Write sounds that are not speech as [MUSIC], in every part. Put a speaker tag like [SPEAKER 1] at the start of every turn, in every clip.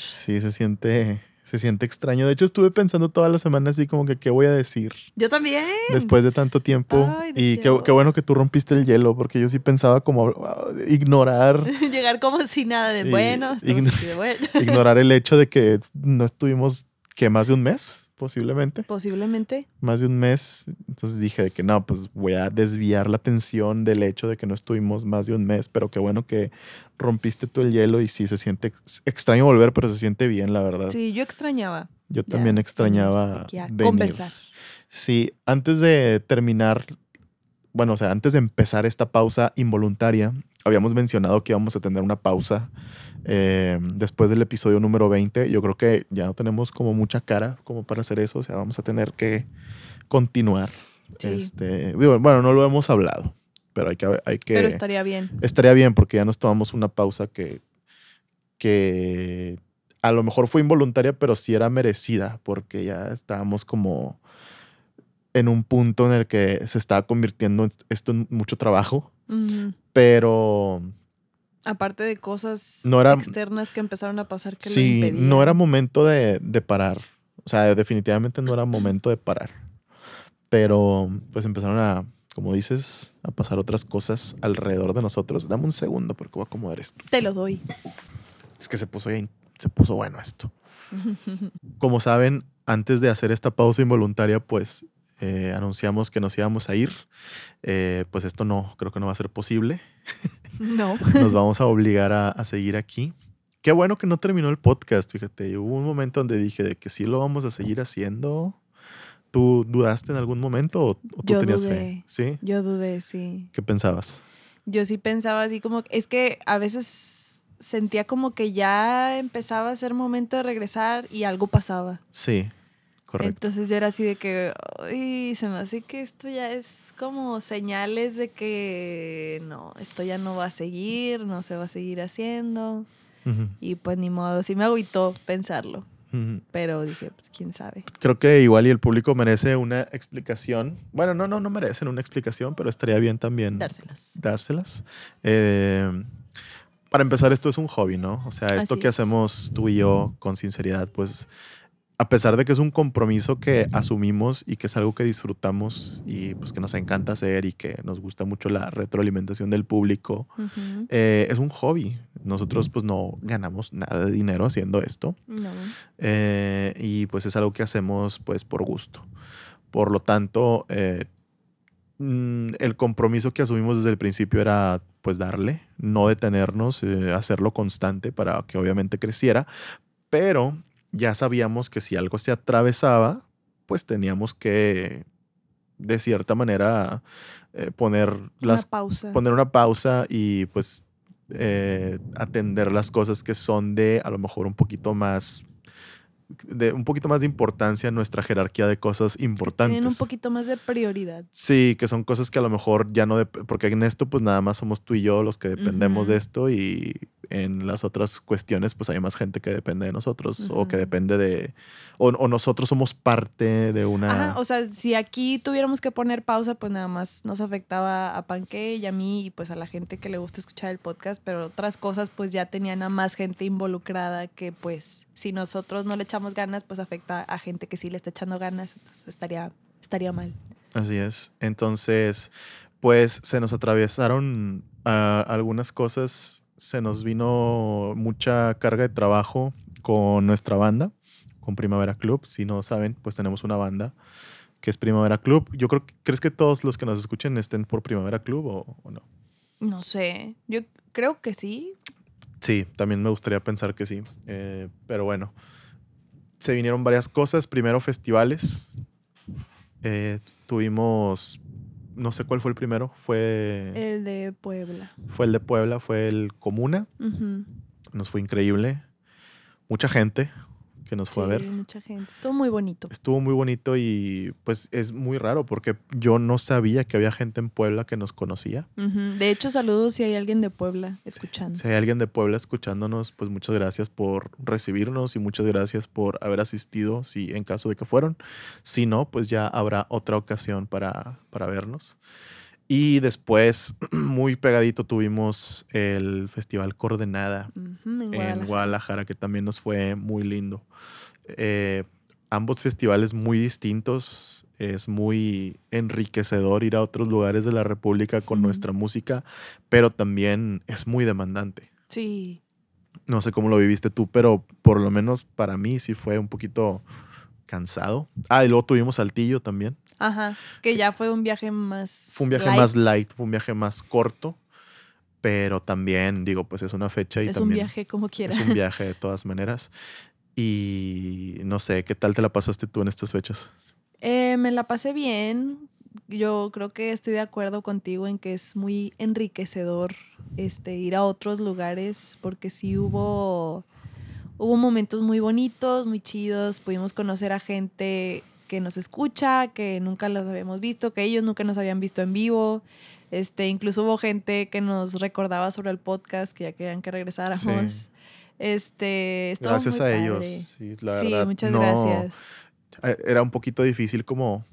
[SPEAKER 1] Sí, se siente, se siente extraño. De hecho, estuve pensando toda la semana así como que qué voy a decir
[SPEAKER 2] Yo también.
[SPEAKER 1] después de tanto tiempo.
[SPEAKER 2] Ay,
[SPEAKER 1] y qué, bueno que tú rompiste el hielo, porque yo sí pensaba como ah, ignorar, [LAUGHS]
[SPEAKER 2] Llegar como si nada de
[SPEAKER 1] Sí,
[SPEAKER 2] bueno.
[SPEAKER 1] ign-
[SPEAKER 2] de bueno. [LAUGHS]
[SPEAKER 1] ignorar el hecho de que no estuvimos, que más de un mes, posiblemente.
[SPEAKER 2] Posiblemente.
[SPEAKER 1] más de un mes. Entonces dije de que no, pues voy a desviar la atención del hecho de que no estuvimos más de un mes, pero qué bueno que rompiste tú el hielo y sí se siente ex- extraño volver, pero se siente bien, la verdad.
[SPEAKER 2] Sí, yo extrañaba.
[SPEAKER 1] Yo
[SPEAKER 2] ya
[SPEAKER 1] también extrañaba venir.
[SPEAKER 2] conversar.
[SPEAKER 1] Sí, antes de terminar, bueno, o sea, antes de empezar esta pausa involuntaria, habíamos mencionado que íbamos a tener una pausa eh, después del episodio número 20. Yo creo que ya no tenemos como mucha cara como para hacer eso, o sea, vamos a tener que continuar.
[SPEAKER 2] Sí.
[SPEAKER 1] Este, digo, bueno, no lo hemos hablado, pero hay que... Hay que
[SPEAKER 2] Pero estaría bien.
[SPEAKER 1] estaría bien porque ya nos tomamos una pausa que, que a lo mejor fue involuntaria, pero sí era merecida porque ya estábamos como en un punto en el que se estaba convirtiendo esto en mucho trabajo, pero
[SPEAKER 2] Aparte de cosas
[SPEAKER 1] No era-
[SPEAKER 2] externas que empezaron a pasar que
[SPEAKER 1] sí,
[SPEAKER 2] impedían.
[SPEAKER 1] no era momento de, de parar. O sea, definitivamente no era momento de parar. Pero pues empezaron a, como dices, a pasar otras cosas alrededor de nosotros. Dame un segundo porque voy a acomodar esto.
[SPEAKER 2] Te lo doy.
[SPEAKER 1] Es que se puso bien, se puso bueno esto. Como saben, antes de hacer esta pausa involuntaria, pues eh, anunciamos que nos íbamos a ir. Eh, pues esto no, creo que no va a ser posible.
[SPEAKER 2] no. [LAUGHS]
[SPEAKER 1] Nos vamos a obligar a, a seguir aquí. Qué bueno que no terminó el podcast, fíjate. Hubo un momento donde dije de que sí lo vamos a seguir haciendo. ¿Tú dudaste en algún momento o, o tú
[SPEAKER 2] Yo
[SPEAKER 1] tenías
[SPEAKER 2] dudé.
[SPEAKER 1] fe? ¿Sí?
[SPEAKER 2] Yo dudé, sí.
[SPEAKER 1] ¿Qué pensabas?
[SPEAKER 2] Yo sí pensaba así como, es que a veces sentía como que ya empezaba a ser momento de regresar y algo pasaba.
[SPEAKER 1] Sí, correcto.
[SPEAKER 2] Entonces yo era así de que, uy, se me hace que esto ya es como señales de que no, esto ya no va a seguir, no se va a seguir haciendo. Y pues ni modo, sí me agüitó pensarlo,
[SPEAKER 1] ujú.
[SPEAKER 2] pero dije, pues quién sabe.
[SPEAKER 1] Creo que igual y el público merece una explicación. Bueno, no, no, no merecen una explicación, pero estaría bien también
[SPEAKER 2] Dárselas.
[SPEAKER 1] dárselas. Eh, para empezar, esto es un hobby, ¿no? O sea, esto
[SPEAKER 2] Así
[SPEAKER 1] que
[SPEAKER 2] es.
[SPEAKER 1] hacemos tú y yo con sinceridad, pues a pesar de que es un compromiso que asumimos y que es algo que disfrutamos y pues que nos encanta hacer y que nos gusta mucho la retroalimentación del público, eh, es un hobby. Nosotros pues no ganamos nada de dinero haciendo esto.
[SPEAKER 2] No.
[SPEAKER 1] Eh, y pues es algo que hacemos pues por gusto. Por lo tanto, eh, mm, el compromiso que asumimos desde el principio era pues darle, no detenernos, hacerlo constante para que obviamente creciera, pero ya sabíamos que si algo se atravesaba, pues teníamos que de cierta manera eh, poner las
[SPEAKER 2] Una pausa.
[SPEAKER 1] poner una pausa y pues eh, atender las cosas que son de a lo mejor un poquito más de un poquito más de importancia en nuestra jerarquía de cosas importantes.
[SPEAKER 2] Tienen un poquito más de prioridad.
[SPEAKER 1] Sí, que son cosas que a lo mejor ya no, porque en esto pues nada más somos tú y yo los que dependemos de esto y en las otras cuestiones pues hay más gente que depende de nosotros o que depende de, o, o nosotros somos parte de una...
[SPEAKER 2] Ajá, o sea, si aquí tuviéramos que poner pausa, pues nada más nos afectaba a Panque y a mí y pues a la gente que le gusta escuchar el podcast, pero otras cosas pues ya tenían a más gente involucrada que pues si nosotros no le echamos ganas, pues afecta a gente que sí le está echando ganas, entonces estaría, estaría mal.
[SPEAKER 1] Así es. Entonces, pues se nos atravesaron ah, algunas cosas, se nos vino mucha carga de trabajo con nuestra banda, con Primavera Club. Si no saben, pues tenemos una banda que es Primavera Club. Yo creo ¿crees que todos los que nos escuchen estén por Primavera Club o, o no?
[SPEAKER 2] No sé, yo creo que sí.
[SPEAKER 1] Sí, también me gustaría pensar que sí. Eh, pero bueno, se vinieron varias cosas. Primero festivales. Eh, tuvimos, no sé cuál fue el primero. Fue,
[SPEAKER 2] El de Puebla.
[SPEAKER 1] fue el de Puebla, fue el Comuna. Nos fue increíble. Mucha gente que nos fue a
[SPEAKER 2] Sí,
[SPEAKER 1] ver.
[SPEAKER 2] mucha gente. Estuvo muy bonito.
[SPEAKER 1] Estuvo muy bonito y pues es muy raro porque yo no sabía que había gente en Puebla que nos conocía.
[SPEAKER 2] Ujú. De hecho, saludos si hay alguien de Puebla escuchando.
[SPEAKER 1] Si hay alguien de Puebla escuchándonos, pues muchas gracias por recibirnos y muchas gracias por haber asistido, si en caso de que fueron. Si no, pues ya habrá otra ocasión para, para vernos. Y después, [CLEARS THROAT] muy pegadito, tuvimos el Festival Coordenada
[SPEAKER 2] en
[SPEAKER 1] en
[SPEAKER 2] Guadalajara.
[SPEAKER 1] Guadalajara, que también nos fue muy lindo. Eh, ambos festivales muy distintos. Es muy enriquecedor ir a otros lugares de la República con nuestra música, pero también es muy demandante.
[SPEAKER 2] Sí.
[SPEAKER 1] No sé cómo lo viviste tú, pero por lo menos para mí sí fue un poquito cansado. Ah, y luego tuvimos Saltillo también.
[SPEAKER 2] Ajá. Que ya fue un viaje más.
[SPEAKER 1] Fue un viaje más light, fue un viaje más corto, pero también, digo, pues es una fecha y
[SPEAKER 2] Es un
[SPEAKER 1] también
[SPEAKER 2] viaje como quiera.
[SPEAKER 1] es un viaje de todas maneras. Y no sé, ¿qué tal te la pasaste tú en estas fechas?
[SPEAKER 2] Eh, me la pasé bien. Yo creo que estoy de acuerdo contigo en que es muy enriquecedor este, ir a otros lugares porque sí hubo, hubo momentos muy bonitos, muy chidos. Pudimos conocer a gente que nos escucha, que nunca las habíamos visto, que ellos nunca nos habían visto en vivo. Este, incluso hubo gente que nos recordaba sobre el podcast, que ya querían que regresáramos.
[SPEAKER 1] Sí.
[SPEAKER 2] Este,
[SPEAKER 1] Gracias a
[SPEAKER 2] padre.
[SPEAKER 1] ellos. Sí, la
[SPEAKER 2] sí,
[SPEAKER 1] verdad,
[SPEAKER 2] muchas
[SPEAKER 1] no-
[SPEAKER 2] gracias.
[SPEAKER 1] eh, Era un poquito difícil como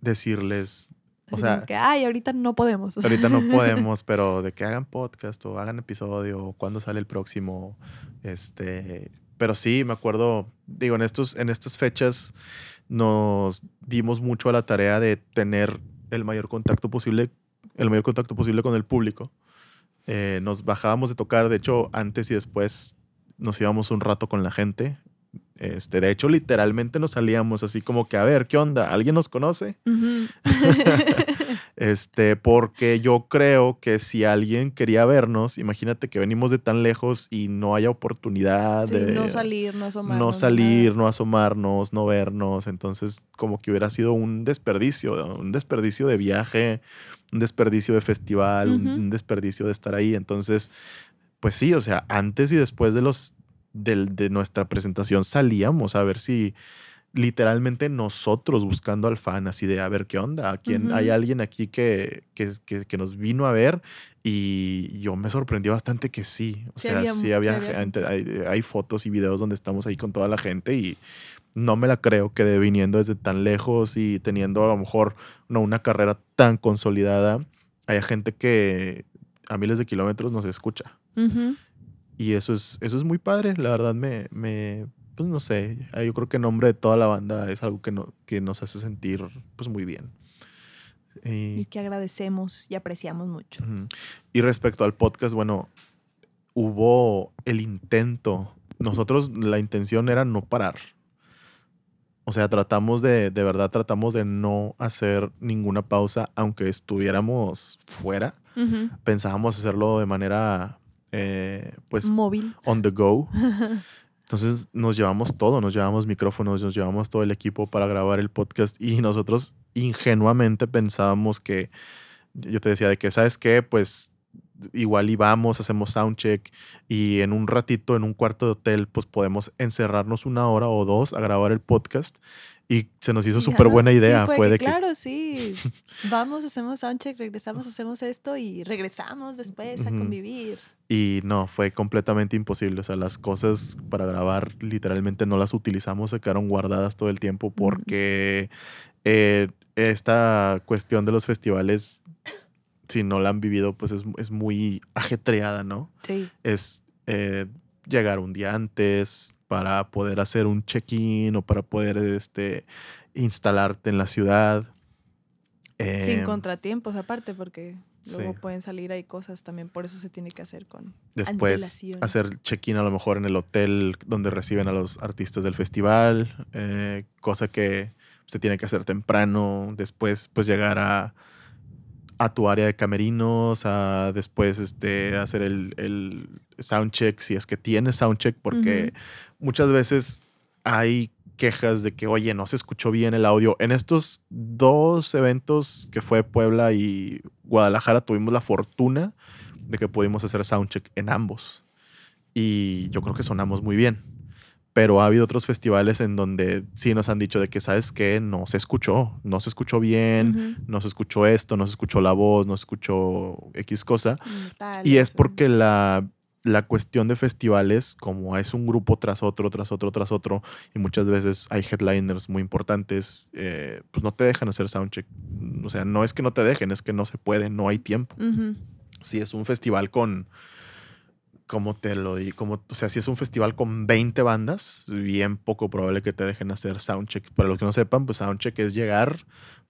[SPEAKER 1] decirles, o sea,
[SPEAKER 2] que, ay, ahorita no podemos.
[SPEAKER 1] ahorita no [LAUGHS] podemos, pero de que hagan podcast o hagan episodio o cuándo sale el próximo. Este, pero sí, me acuerdo, digo, en, estos, en estas fechas nos dimos mucho a la tarea de tener el mayor contacto posible, el mayor contacto posible con el público. Eh, nos bajábamos de tocar, de hecho, antes y después nos íbamos un rato con la gente. Este, de hecho, literalmente nos salíamos así como que, a ver, ¿qué onda? ¿Alguien nos conoce?
[SPEAKER 2] Ujú. [LAUGHS] [LAUGHS]
[SPEAKER 1] Este, porque yo creo que si alguien quería vernos, imagínate que venimos de tan lejos y no haya oportunidad
[SPEAKER 2] Sí,
[SPEAKER 1] de
[SPEAKER 2] no salir, no asomarnos.
[SPEAKER 1] no salir,
[SPEAKER 2] nada.
[SPEAKER 1] no asomarnos, no vernos, entonces como que hubiera sido un desperdicio, un desperdicio de viaje, un desperdicio de festival, un- desperdicio de estar ahí, entonces pues sí, o sea, antes y después de los de nuestra presentación salíamos a ver si literalmente nosotros buscando al fan, así de a ver qué onda, ¿A quién, hay alguien aquí que, que, que- que nos vino a ver y yo me sorprendí bastante que sí, o
[SPEAKER 2] Sí
[SPEAKER 1] sea,
[SPEAKER 2] había
[SPEAKER 1] sí había, gente, hay, hay fotos y videos donde estamos ahí con toda la gente y no me la creo que de viniendo desde tan lejos y teniendo a lo mejor no, una carrera tan consolidada, haya gente que a miles de kilómetros nos escucha. Y eso es, eso es muy padre, la verdad me, me, pues no sé, ah, yo creo que en nombre de toda la banda es algo que, no, que nos hace sentir pues muy bien.
[SPEAKER 2] Y
[SPEAKER 1] Y,
[SPEAKER 2] que agradecemos y apreciamos mucho.
[SPEAKER 1] y respecto al podcast, bueno, hubo el intento, nosotros la intención era no parar. O sea, tratamos de, de verdad tratamos de no hacer ninguna pausa, aunque estuviéramos fuera. Pensábamos hacerlo de manera, eh, pues,
[SPEAKER 2] Móvil.
[SPEAKER 1] on the go. [LAUGHS] Entonces nos llevamos todo, nos llevamos micrófonos, nos llevamos todo el equipo para grabar el podcast y nosotros ingenuamente pensábamos que, yo te decía de que, ¿sabes qué? Pues igual íbamos, hacemos soundcheck y en un ratito, en un cuarto de hotel, pues podemos encerrarnos una hora o dos a grabar el podcast y se nos hizo súper buena
[SPEAKER 2] sí,
[SPEAKER 1] idea.
[SPEAKER 2] fue
[SPEAKER 1] fue
[SPEAKER 2] que,
[SPEAKER 1] de que
[SPEAKER 2] claro, sí. [LAUGHS] Vamos, hacemos soundcheck, regresamos, hacemos esto y regresamos después a convivir.
[SPEAKER 1] Y no, fue completamente imposible. O sea, las cosas para grabar literalmente no las utilizamos, se quedaron guardadas todo el tiempo porque eh, esta cuestión de los festivales, si no la han vivido, pues es, es muy ajetreada, ¿no?
[SPEAKER 2] Sí.
[SPEAKER 1] Es eh, llegar un día antes para poder hacer un check-in o para poder este, instalarte en la ciudad.
[SPEAKER 2] Sin
[SPEAKER 1] Em,
[SPEAKER 2] contratiempos aparte, porque luego
[SPEAKER 1] sí.
[SPEAKER 2] pueden salir ahí cosas también. Por eso se tiene que hacer con
[SPEAKER 1] Después
[SPEAKER 2] antelación.
[SPEAKER 1] hacer check-in a lo mejor en el hotel donde reciben a los artistas del festival, eh, cosa que se tiene que hacer temprano. Después, pues llegar a, a tu área de camerinos, a después este, hacer el, el soundcheck, si es que tienes soundcheck, porque muchas veces hay quejas de que, oye, no se escuchó bien el audio. En estos dos eventos que fue Puebla y Guadalajara tuvimos la fortuna de que pudimos hacer soundcheck en ambos. Y yo creo que sonamos muy bien. Pero ha habido otros festivales en donde sí nos han dicho de que, ¿sabes qué? No se escuchó, no se escuchó bien, no se escuchó esto, no se escuchó la voz, no se escuchó X cosa.
[SPEAKER 2] Mm, tal,
[SPEAKER 1] Y es porque la, la cuestión de festivales, como es un grupo tras otro, tras otro, tras otro, y muchas veces hay headliners muy importantes, eh, pues no te dejan hacer soundcheck. O sea, no es que no te dejen, es que no se puede, no hay tiempo. Si es un festival con, como te lo di, como, o sea, si es un festival con 20 bandas, bien poco probable que te dejen hacer soundcheck. Para los que no sepan, pues soundcheck es llegar,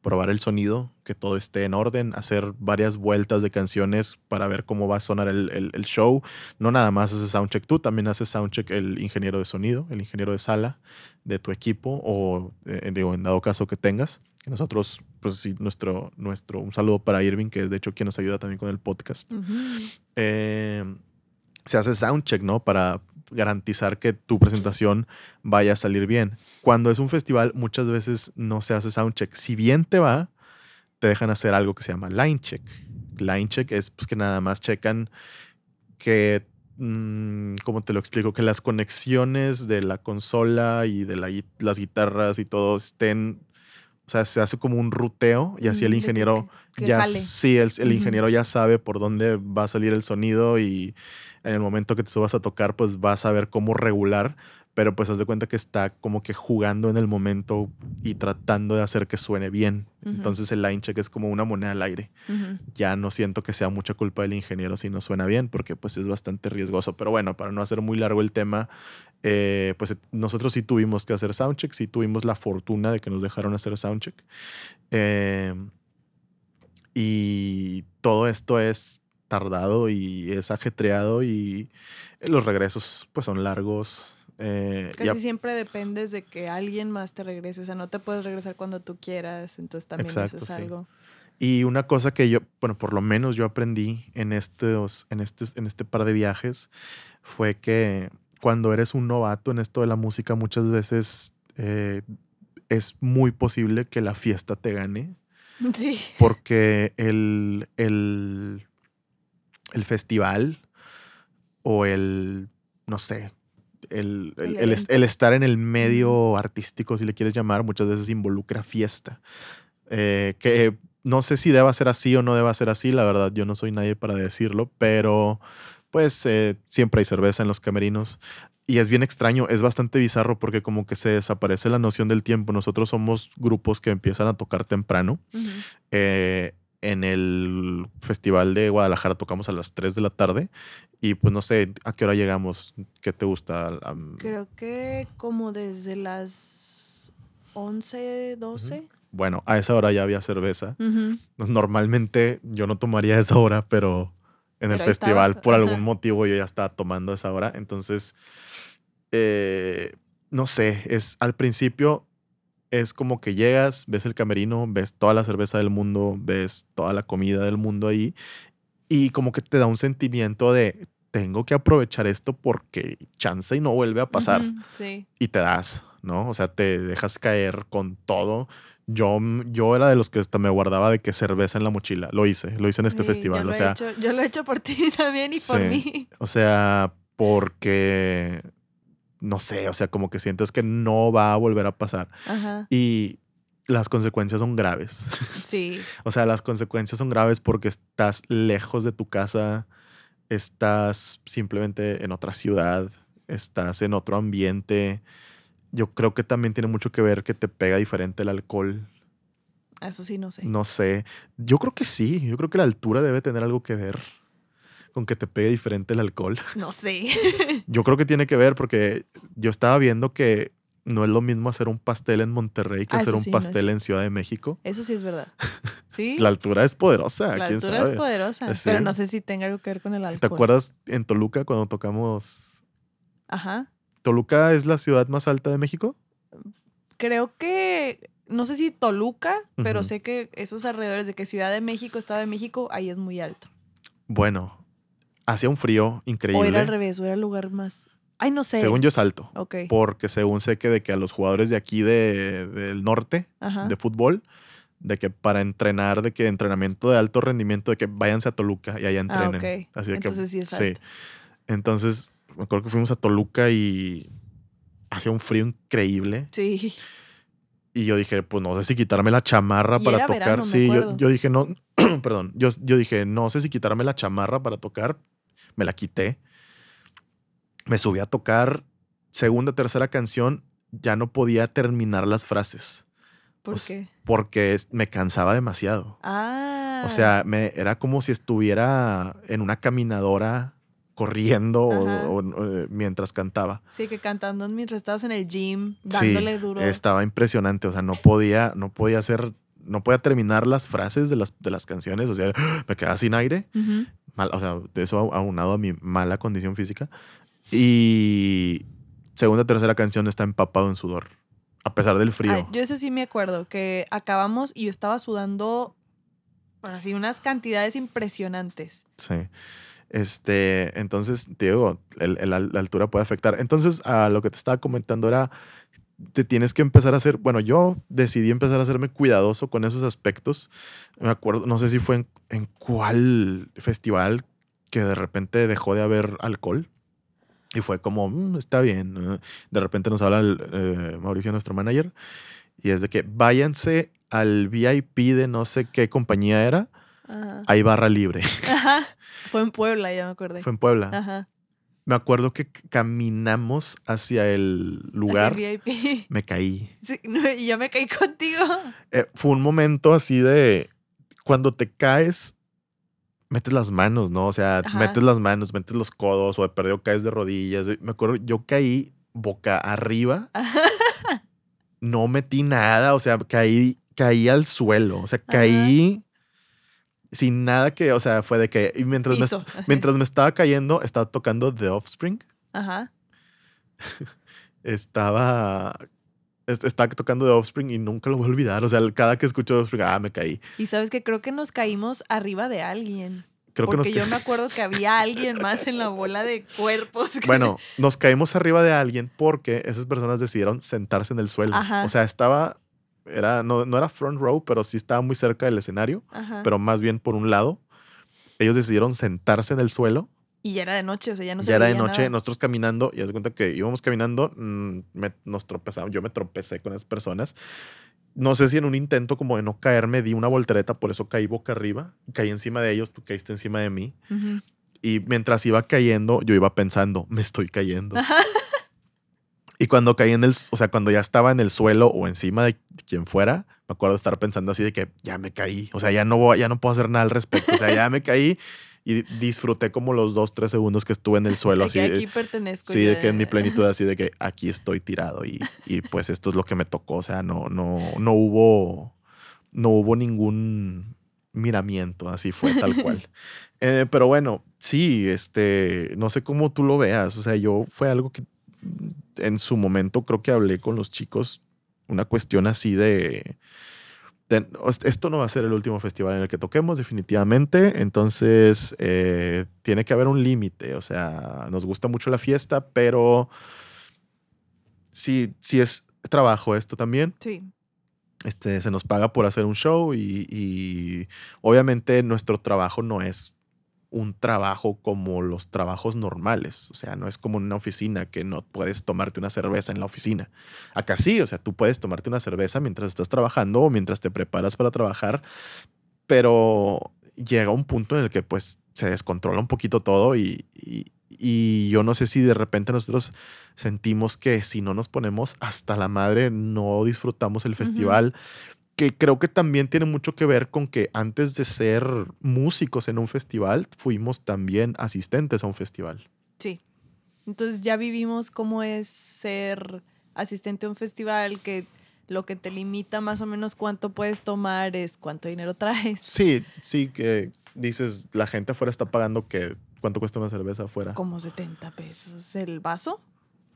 [SPEAKER 1] probar el sonido, que todo esté en orden, hacer varias vueltas de canciones para ver cómo va a sonar el, el- el show. No nada más haces soundcheck tú, también haces soundcheck el ingeniero de sonido, el ingeniero de sala de tu equipo o, eh, digo, en dado caso que tengas. Nosotros, pues sí, nuestro, nuestro, un saludo para Irving, que es de hecho quien nos ayuda también con el podcast eh, se hace soundcheck, ¿no? Para garantizar que tu presentación vaya a salir bien. Cuando es un festival, muchas veces no se hace soundcheck. Si bien te va, te dejan hacer algo que se llama line check. Line check es pues que nada más checan que, mm, ¿cómo te lo explico? Que las conexiones de la consola y de las guitarras y todo estén, o sea, se hace como un ruteo y así
[SPEAKER 2] Mm,
[SPEAKER 1] el
[SPEAKER 2] que-
[SPEAKER 1] ingeniero
[SPEAKER 2] que
[SPEAKER 1] ya
[SPEAKER 2] jale.
[SPEAKER 1] sí, el, ingeniero ya sabe por dónde va a salir el sonido y en el momento que te subas a tocar, pues vas a ver cómo regular, pero pues haz de cuenta que está como que jugando en el momento y tratando de hacer que suene bien. Entonces el line check es como una moneda al aire. Ya no siento que sea mucha culpa del ingeniero si no suena bien, porque pues es bastante riesgoso. Pero bueno, para no hacer muy largo el tema, eh, pues nosotros sí tuvimos que hacer soundcheck, sí tuvimos la fortuna de que nos dejaron hacer soundcheck. Eh, y todo esto es tardado y es ajetreado y los regresos pues son largos. Eh,
[SPEAKER 2] Casi siempre dependes de que alguien más te regrese. O sea, no te puedes regresar cuando tú quieras. Entonces también eso es
[SPEAKER 1] sí.
[SPEAKER 2] algo.
[SPEAKER 1] Y una cosa que yo, bueno, por lo menos yo aprendí en estos, en estos, en este par de viajes fue que cuando eres un novato en esto de la música, muchas veces eh, es muy posible que la fiesta te gane [LAUGHS]
[SPEAKER 2] Sí.
[SPEAKER 1] porque el, el, el festival o el, no sé, el, el- estar en el medio artístico, si le quieres llamar, muchas veces involucra fiesta. Eh, que no sé si deba ser así o no deba ser así, la verdad, yo no soy nadie para decirlo, pero pues eh, siempre hay cerveza en los camerinos. Y es bien extraño, es bastante bizarro porque como que se desaparece la noción del tiempo. Nosotros somos grupos que empiezan a tocar temprano. Eh, en el festival de Guadalajara tocamos a las 3 de la tarde y pues no sé a qué hora llegamos, qué te gusta.
[SPEAKER 2] Creo que como desde las 11, 12.
[SPEAKER 1] Bueno, a esa hora ya había cerveza. Normalmente yo no tomaría esa hora, pero en el
[SPEAKER 2] Pero
[SPEAKER 1] festival
[SPEAKER 2] estaba.
[SPEAKER 1] por algún motivo yo ya estaba tomando esa hora. Entonces, eh, no sé, es al principio es como que llegas, ves el camerino, ves toda la cerveza del mundo, ves toda la comida del mundo ahí y como que te da un sentimiento de tengo que aprovechar esto porque chance y no vuelve a pasar
[SPEAKER 2] Sí.
[SPEAKER 1] y te das, ¿no? O sea, te dejas caer con todo. Yo, yo era de los que hasta me guardaba de que cerveza en la mochila. Lo hice, lo hice en este
[SPEAKER 2] Sí, yo
[SPEAKER 1] festival.
[SPEAKER 2] lo
[SPEAKER 1] O
[SPEAKER 2] he
[SPEAKER 1] sea,
[SPEAKER 2] hecho- yo lo he hecho por [LAUGHS] ti también y por mí.
[SPEAKER 1] o sea, porque no sé, o sea, como que sientes que no va a volver a pasar.
[SPEAKER 2] Ajá.
[SPEAKER 1] Y las consecuencias son graves. [LAUGHS]
[SPEAKER 2] Sí.
[SPEAKER 1] O sea, las consecuencias son graves porque estás lejos de tu casa, estás simplemente en otra ciudad, estás en otro ambiente. Yo creo que también tiene mucho que ver que te pega diferente el alcohol.
[SPEAKER 2] Eso sí, no sé.
[SPEAKER 1] No sé. Yo creo que sí. Yo creo que la altura debe tener algo que ver con que te pegue diferente el alcohol. [LAUGHS]
[SPEAKER 2] No sé.
[SPEAKER 1] Yo creo que tiene que ver porque yo estaba viendo que no es lo mismo hacer un pastel en Monterrey que
[SPEAKER 2] Ah,
[SPEAKER 1] hacer un
[SPEAKER 2] sí, no es
[SPEAKER 1] pastel en Ciudad de México.
[SPEAKER 2] Eso sí es verdad. [LAUGHS] Sí.
[SPEAKER 1] La altura es poderosa.
[SPEAKER 2] La
[SPEAKER 1] ¿quién
[SPEAKER 2] altura
[SPEAKER 1] sabe?
[SPEAKER 2] es poderosa.
[SPEAKER 1] Sí.
[SPEAKER 2] Pero no sé si tenga algo que ver con el alcohol.
[SPEAKER 1] ¿Te acuerdas en Toluca cuando tocamos?
[SPEAKER 2] Ajá.
[SPEAKER 1] ¿Toluca es la ciudad más alta de México?
[SPEAKER 2] Creo que. No sé si Toluca, pero sé que esos alrededores de que Ciudad de México, Estado de México, ahí es muy alto.
[SPEAKER 1] Bueno, hacía un frío increíble.
[SPEAKER 2] O era al revés, o era el lugar más. Ay, no sé.
[SPEAKER 1] Según yo es alto.
[SPEAKER 2] Ok.
[SPEAKER 1] Porque según sé que de que a los jugadores de aquí de, del norte
[SPEAKER 2] Ajá.
[SPEAKER 1] de fútbol, de que para entrenar, de que entrenamiento de alto rendimiento, de que váyanse a Toluca y allá
[SPEAKER 2] Ah,
[SPEAKER 1] entrenen.
[SPEAKER 2] ok.
[SPEAKER 1] Así de que,
[SPEAKER 2] Entonces sí es alto.
[SPEAKER 1] Entonces, me acuerdo que fuimos a Toluca y hacía un frío increíble.
[SPEAKER 2] Sí.
[SPEAKER 1] Y yo dije, pues no sé si quitarme la chamarra
[SPEAKER 2] Y
[SPEAKER 1] para
[SPEAKER 2] era
[SPEAKER 1] tocar.
[SPEAKER 2] verano, me
[SPEAKER 1] sí, yo, yo dije, no, [CLEARS THROAT] perdón, yo, yo dije, no sé si quitarme la chamarra para tocar. Me la quité. me subí a tocar segunda, tercera canción, ya no podía terminar las frases.
[SPEAKER 2] ¿Por qué?
[SPEAKER 1] Porque me cansaba demasiado.
[SPEAKER 2] Ah.
[SPEAKER 1] O sea, me, era como si estuviera en una caminadora corriendo o-
[SPEAKER 2] Ajá.
[SPEAKER 1] o- o, eh, mientras cantaba.
[SPEAKER 2] Sí, que cantando mientras estabas en el gym,
[SPEAKER 1] Sí,
[SPEAKER 2] dándole duro.
[SPEAKER 1] Estaba impresionante. O sea, no podía, no podía hacer, no podía terminar las frases de las, de las canciones. O sea, [GASPS] me quedaba sin aire. Mal- o sea, eso aunado a mi mala condición física. Y segunda, tercera canción está empapado en sudor. A pesar del frío.
[SPEAKER 2] Yo eso sí me acuerdo, que acabamos y yo estaba sudando así unas cantidades impresionantes.
[SPEAKER 1] Sí. Este, entonces, te digo, la altura puede afectar. Entonces, a lo que te estaba comentando era, te tienes que empezar a hacer, bueno, yo decidí empezar a hacerme cuidadoso con esos aspectos. Me acuerdo, no sé si fue en, en cuál festival que de repente dejó de haber alcohol. Y fue como, "Mm, está bien. ¿no?". De repente nos habla el, eh, Mauricio, nuestro manager, y es de que váyanse al VIP de no sé qué compañía era,
[SPEAKER 2] Ajá.
[SPEAKER 1] hay barra libre.
[SPEAKER 2] Ajá. [LAUGHS] Fue en Puebla, ya me acordé.
[SPEAKER 1] Fue en Puebla.
[SPEAKER 2] Ajá.
[SPEAKER 1] Me acuerdo que caminamos hacia el lugar.
[SPEAKER 2] Así VIP.
[SPEAKER 1] Me caí.
[SPEAKER 2] Sí, no, y yo me caí contigo.
[SPEAKER 1] Eh, fue un momento así de cuando te caes, metes las manos, ¿no? O sea,
[SPEAKER 2] Ajá.
[SPEAKER 1] metes las manos, metes los codos o de perdido caes de rodillas. Me acuerdo, yo caí boca arriba. [LAUGHS] No metí nada, o sea, caí, caí al suelo. O sea, caí sin nada que, o sea, fue de que y mientras, me, mientras me estaba cayendo, estaba tocando The Offspring.
[SPEAKER 2] Ajá. [LAUGHS]
[SPEAKER 1] estaba est- estaba tocando de Offspring y nunca lo voy a olvidar. O sea, cada que escucho Offspring, ah, me caí.
[SPEAKER 2] Y sabes que creo que nos caímos arriba de alguien.
[SPEAKER 1] Creo que nos
[SPEAKER 2] porque yo me acuerdo que había alguien más en la bola de cuerpos. que-
[SPEAKER 1] Bueno, [LAUGHS] nos caímos arriba de alguien porque esas personas decidieron sentarse en el suelo.
[SPEAKER 2] Ajá.
[SPEAKER 1] O sea, estaba, era, no, no era front row, pero sí estaba muy cerca del escenario,
[SPEAKER 2] Ajá.
[SPEAKER 1] pero más bien por un lado. Ellos decidieron sentarse en el suelo.
[SPEAKER 2] y ya era de noche, o sea, ya no se
[SPEAKER 1] ya era de noche,
[SPEAKER 2] nada.
[SPEAKER 1] nosotros caminando, y haz cuenta que íbamos caminando, mm, me- nos tropezamos, yo me tropecé con esas personas. No sé si en un intento como de no caerme di una voltereta, por eso caí boca arriba, caí encima de ellos, tú caíste encima de mí.
[SPEAKER 2] Ujú.
[SPEAKER 1] Y mientras iba cayendo, yo iba pensando, me estoy cayendo. Y cuando caí en el, o sea, cuando ya estaba en el suelo o encima de quien fuera, me acuerdo estar pensando así de que ya me caí. O sea, ya no, voy, ya no puedo hacer nada al respecto. O sea, ya me caí y disfruté como los dos, tres segundos que estuve en el suelo.
[SPEAKER 2] De
[SPEAKER 1] Así,
[SPEAKER 2] que
[SPEAKER 1] de-
[SPEAKER 2] aquí pertenezco.
[SPEAKER 1] sí, de que en mi plenitud, así de que aquí estoy tirado y, y pues esto es lo que me tocó. O sea, no, no, no hubo, no hubo ningún miramiento, así fue tal [LAUGHS] cual. Eh, pero bueno, sí, este, no sé cómo tú lo veas. O sea, yo fue algo que en su momento creo que hablé con los chicos, una cuestión así de, de- esto no va a ser el último festival en el que toquemos, definitivamente. Entonces, eh, tiene que haber un límite. O sea, nos gusta mucho la fiesta, pero sí, sí es trabajo esto también.
[SPEAKER 2] Sí.
[SPEAKER 1] Este, se nos paga por hacer un show y, y obviamente nuestro trabajo no es un trabajo como los trabajos normales. O sea, no es como en una oficina que no puedes tomarte una cerveza en la oficina. Acá sí, o sea, tú puedes tomarte una cerveza mientras estás trabajando o mientras te preparas para trabajar, pero llega un punto en el que pues se descontrola un poquito todo y, y- y yo no sé si de repente nosotros sentimos que si no nos ponemos hasta la madre no disfrutamos el festival, que creo que también tiene mucho que ver con que antes de ser músicos en un festival fuimos también asistentes a un festival.
[SPEAKER 2] Sí. Entonces ya vivimos cómo es ser asistente a un festival que lo que te limita más o menos cuánto puedes tomar es cuánto dinero traes.
[SPEAKER 1] Sí, sí que dices, la gente afuera está pagando que cuánto cuesta una cerveza afuera.
[SPEAKER 2] Como 70 pesos el vaso.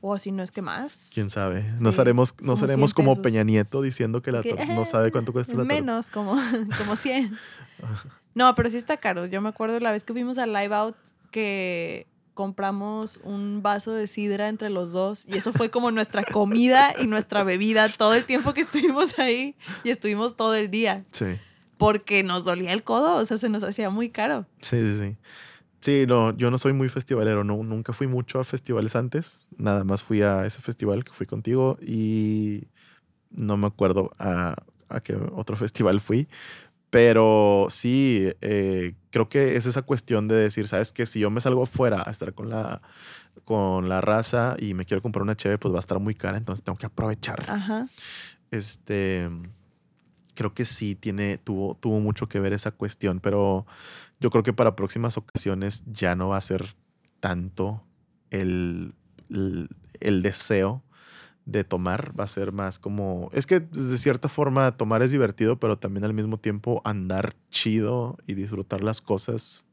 [SPEAKER 2] O si no es que más.
[SPEAKER 1] ¿Quién sabe? Nos
[SPEAKER 2] Sí,
[SPEAKER 1] haremos,
[SPEAKER 2] como
[SPEAKER 1] nos
[SPEAKER 2] 100
[SPEAKER 1] haremos como
[SPEAKER 2] pesos.
[SPEAKER 1] Peña Nieto diciendo que la
[SPEAKER 2] Que,
[SPEAKER 1] tor- no sabe cuánto cuesta la torta.
[SPEAKER 2] Menos, como, [LAUGHS] como 100. [LAUGHS] No, pero sí está caro. Yo me acuerdo la vez que fuimos al Live Out que compramos un vaso de sidra entre los dos y eso fue como nuestra comida y nuestra bebida todo el tiempo que estuvimos ahí y estuvimos todo el día
[SPEAKER 1] Sí,
[SPEAKER 2] porque nos dolía el codo, o sea, se nos hacía muy caro.
[SPEAKER 1] sí, sí, sí. Sí, no, yo no soy muy festivalero, no, nunca fui mucho a festivales antes, nada más fui a ese festival que fui contigo y no me acuerdo a, a qué otro [LAUGHS] festival fui, pero sí, eh, creo que es esa cuestión de decir, sabes que si yo me salgo fuera a estar con la con la raza y me quiero comprar una cheve, pues va a estar muy cara, entonces tengo que aprovechar.
[SPEAKER 2] Ajá.
[SPEAKER 1] Este, creo que sí tiene, tuvo, tuvo mucho que ver esa cuestión, pero yo creo que para próximas ocasiones ya no va a ser tanto el, el, el deseo de tomar, va a ser más como, es que de cierta forma tomar es divertido, pero también al mismo tiempo andar chido y disfrutar las cosas,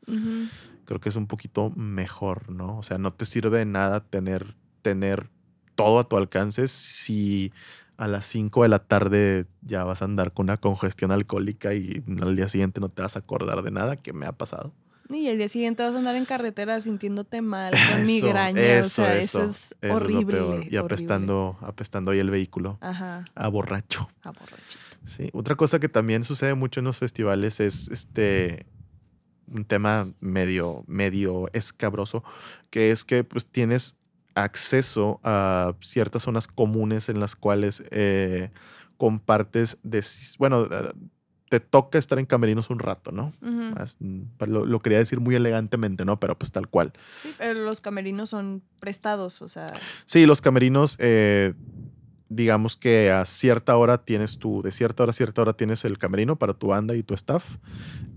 [SPEAKER 1] creo que es un poquito mejor, ¿no? O sea, no te sirve de nada tener, tener todo a tu alcance si a las 5 de la tarde ya vas a andar con una congestión alcohólica y al día siguiente no te vas a acordar de nada que me ha pasado.
[SPEAKER 2] Y el día siguiente vas a andar en carretera sintiéndote mal, [LAUGHS] con
[SPEAKER 1] Eso,
[SPEAKER 2] migraña.
[SPEAKER 1] eso,
[SPEAKER 2] o sea,
[SPEAKER 1] eso,
[SPEAKER 2] eso, es horrible.
[SPEAKER 1] Y
[SPEAKER 2] horrible.
[SPEAKER 1] apestando, apestando ahí el vehículo
[SPEAKER 2] Ajá,
[SPEAKER 1] a borracho.
[SPEAKER 2] a borrachito.
[SPEAKER 1] Sí. Otra cosa que también sucede mucho en los festivales es este un tema medio, medio escabroso, que es que pues tienes acceso a ciertas zonas comunes en las cuales eh, compartes, de, bueno, eh, te toca estar en camerinos un rato, ¿no? Mm, lo, lo quería decir muy elegantemente, ¿no? Pero pues tal cual.
[SPEAKER 2] Sí, pero los camerinos son prestados, o sea.
[SPEAKER 1] Sí, los camerinos, eh, digamos que a cierta hora tienes tu, de cierta hora a cierta hora tienes el camerino para tu banda y tu staff.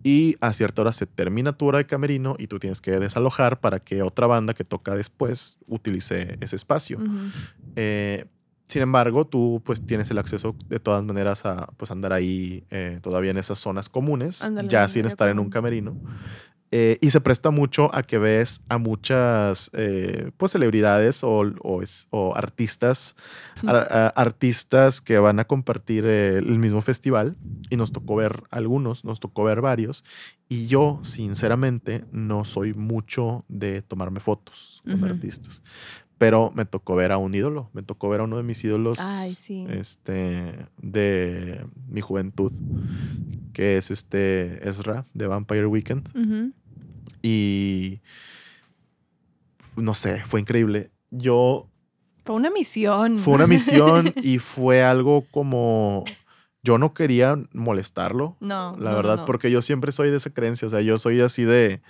[SPEAKER 1] Y a cierta hora se termina tu hora de camerino y tú tienes que desalojar para que otra banda que toca después utilice ese espacio. Eh, sin embargo, tú pues tienes el acceso de todas maneras a pues andar ahí eh, todavía en esas zonas comunes,
[SPEAKER 2] Ándale,
[SPEAKER 1] ya sin estar en un camerino. Eh, y se presta mucho a que ves a muchas eh, pues celebridades o, o es- o artistas, ar- a- artistas que van a compartir el mismo festival. Y nos tocó ver algunos, nos tocó ver varios. Y yo, sinceramente, no soy mucho de tomarme fotos con artistas. Pero me tocó ver a un ídolo, me tocó ver a uno de mis ídolos
[SPEAKER 2] Ay, sí.
[SPEAKER 1] este, de mi juventud, que es este Ezra de Vampire Weekend. Y no sé, fue increíble. Yo
[SPEAKER 2] Fue una misión.
[SPEAKER 1] fue una misión [LAUGHS] y fue algo como yo no quería molestarlo,
[SPEAKER 2] No.
[SPEAKER 1] la
[SPEAKER 2] no, no,
[SPEAKER 1] verdad,
[SPEAKER 2] no.
[SPEAKER 1] porque yo siempre soy de esa creencia, o sea, yo soy así de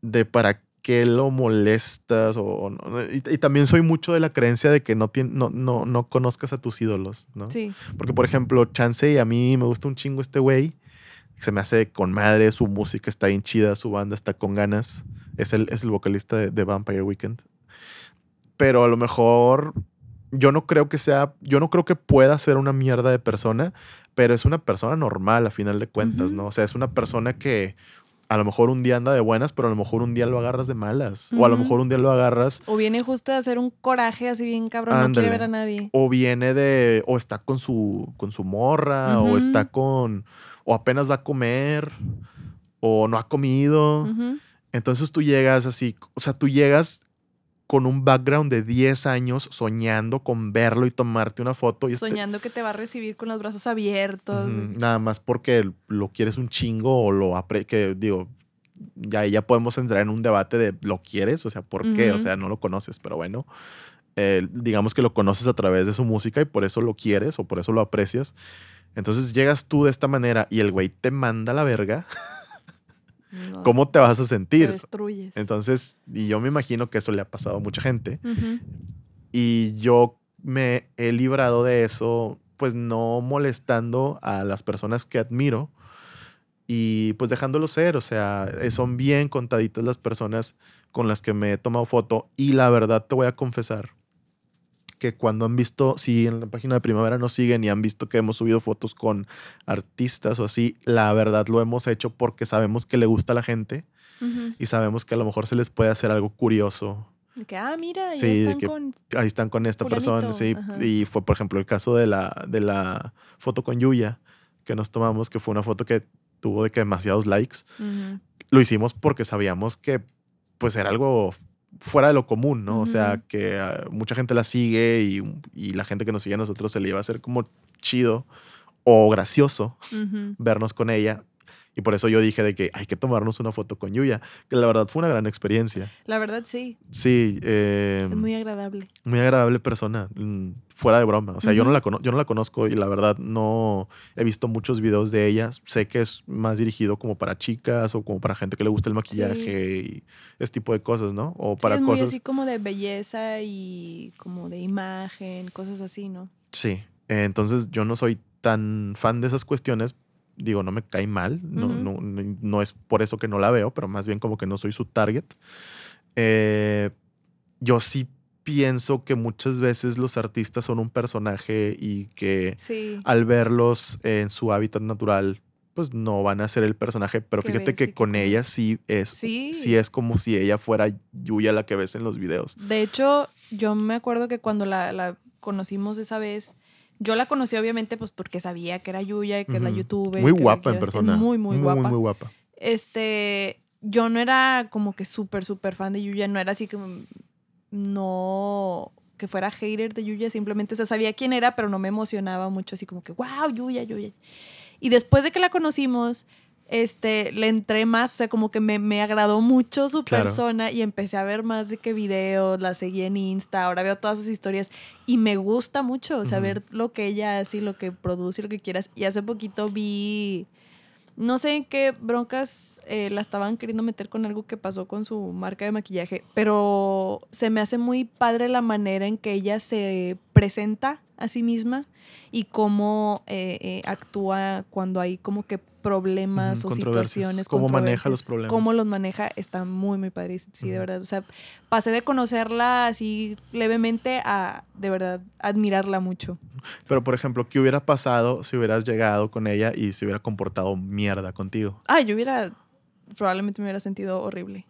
[SPEAKER 1] de para qué lo molestas o, o no. y, y también soy mucho de la creencia de que no, no, no, no conozcas a tus ídolos, ¿no?
[SPEAKER 2] Sí.
[SPEAKER 1] Porque, por ejemplo, Chance y a mí me gusta un chingo este güey. Se me hace con madre, su música está bien chida, su banda está con ganas. Es el, es el vocalista de, de Vampire Weekend. Pero a lo mejor yo no creo que sea, yo no creo que pueda ser una mierda de persona, pero es una persona normal a final de cuentas. ¿no? O sea, es una persona que a lo mejor un día anda de buenas, pero a lo mejor un día lo agarras de malas. O a lo mejor un día lo agarras
[SPEAKER 2] O viene justo de hacer un coraje así bien cabrón, no quiere ver a nadie.
[SPEAKER 1] o viene de, o está con su, con su morra, o está con, o apenas va a comer, o no ha comido. Entonces tú llegas así, o sea, tú llegas con un background de 10 años soñando con verlo y tomarte una foto y este-
[SPEAKER 2] Soñando que te va a recibir con los brazos abiertos.
[SPEAKER 1] Ujú, nada más porque lo quieres un chingo o lo apre que digo, ya, ya podemos entrar en un debate de lo quieres, o sea, ¿por qué? O sea, no lo conoces, pero bueno, eh, digamos que lo conoces a través de su música y por eso lo quieres o por eso lo aprecias. Entonces llegas tú de esta manera y el güey te manda a la verga, [LAUGHS]
[SPEAKER 2] No,
[SPEAKER 1] ¿cómo te vas a
[SPEAKER 2] te
[SPEAKER 1] sentir?
[SPEAKER 2] destruyes.
[SPEAKER 1] Entonces, y yo me imagino que eso le ha pasado a mucha gente. Y yo me he librado de eso, pues no molestando a las personas que admiro y pues dejándolo ser. O sea, son bien contaditas las personas con las que me he tomado foto. Y la verdad te voy a confesar que cuando han visto, si en la página de Primavera nos siguen y han visto que hemos subido fotos con artistas o así, la verdad lo hemos hecho porque sabemos que le gusta a la gente y sabemos que a lo mejor se les puede hacer algo curioso
[SPEAKER 2] De que, ah, mira,
[SPEAKER 1] Sí, de
[SPEAKER 2] están
[SPEAKER 1] que-
[SPEAKER 2] con.
[SPEAKER 1] ahí están con esta persona, sí.
[SPEAKER 2] ajá.
[SPEAKER 1] Y fue, por ejemplo, el caso de la, de la foto con Yuya que nos tomamos, que fue una foto que tuvo de que demasiados likes. Lo hicimos porque sabíamos que pues era algo fuera de lo común, ¿no? O sea, que ah, mucha gente la sigue y, y la gente que nos sigue a nosotros se le iba a hacer como chido o gracioso vernos con ella. Y por eso yo dije de que hay que tomarnos una foto con Yuya, que la verdad fue una gran experiencia.
[SPEAKER 2] La verdad, sí.
[SPEAKER 1] Sí. Eh,
[SPEAKER 2] muy agradable.
[SPEAKER 1] Muy agradable persona, mm, fuera de broma. O sea, yo, no la yo no la conozco y la verdad no he visto muchos videos de ella. Sé que es más dirigido como para chicas o como para gente que le gusta el maquillaje y ese tipo de cosas, ¿no? O para
[SPEAKER 2] es
[SPEAKER 1] cosas...
[SPEAKER 2] Muy así como de belleza y como de imagen, cosas así, ¿no?
[SPEAKER 1] Sí. entonces yo no soy tan fan de esas cuestiones, digo, no me cae mal, no, no, no, es por eso que no la veo, pero más bien como que no soy su target. Eh, yo sí pienso que muchas veces los artistas son un personaje y que al verlos en su hábitat natural, pues no van a ser el personaje, pero fíjate que con ella sí es, ¿Sí? sí es como si ella fuera Yuya la que ves en los videos.
[SPEAKER 2] De hecho, yo me acuerdo que cuando la, la conocimos esa vez, yo la conocí obviamente pues porque sabía que era Yuya, que es la youtuber.
[SPEAKER 1] Muy guapa en persona.
[SPEAKER 2] Muy, muy, guapa.
[SPEAKER 1] Muy, muy guapa.
[SPEAKER 2] Este, yo no era como que súper, súper fan de Yuya, no era así que no que fuera hater de Yuya, simplemente, o sea, sabía quién era, pero no me emocionaba mucho, así como que, wow, Yuya, Yuya. Y después de que la conocimos, este, le entré más, o sea, como que me, me agradó mucho su persona y empecé a ver más de qué videos, la seguí en Insta, ahora veo todas sus historias y me gusta mucho, o sea, ver lo que ella hace y lo que produce y lo que quieras. Y hace poquito vi, no sé en qué broncas eh, la estaban queriendo meter con algo que pasó con su marca de maquillaje, pero se me hace muy padre la manera en que ella se presenta a sí misma y cómo eh, eh, actúa cuando hay como que problemas o situaciones.
[SPEAKER 1] Cómo maneja los problemas.
[SPEAKER 2] Cómo los maneja, está muy, muy padre. Sí, de verdad. O sea, pasé de conocerla así levemente a de verdad admirarla mucho.
[SPEAKER 1] Pero, por ejemplo, ¿qué hubiera pasado si hubieras llegado con ella y se hubiera comportado mierda contigo?
[SPEAKER 2] Ah, yo hubiera, probablemente me hubiera sentido horrible.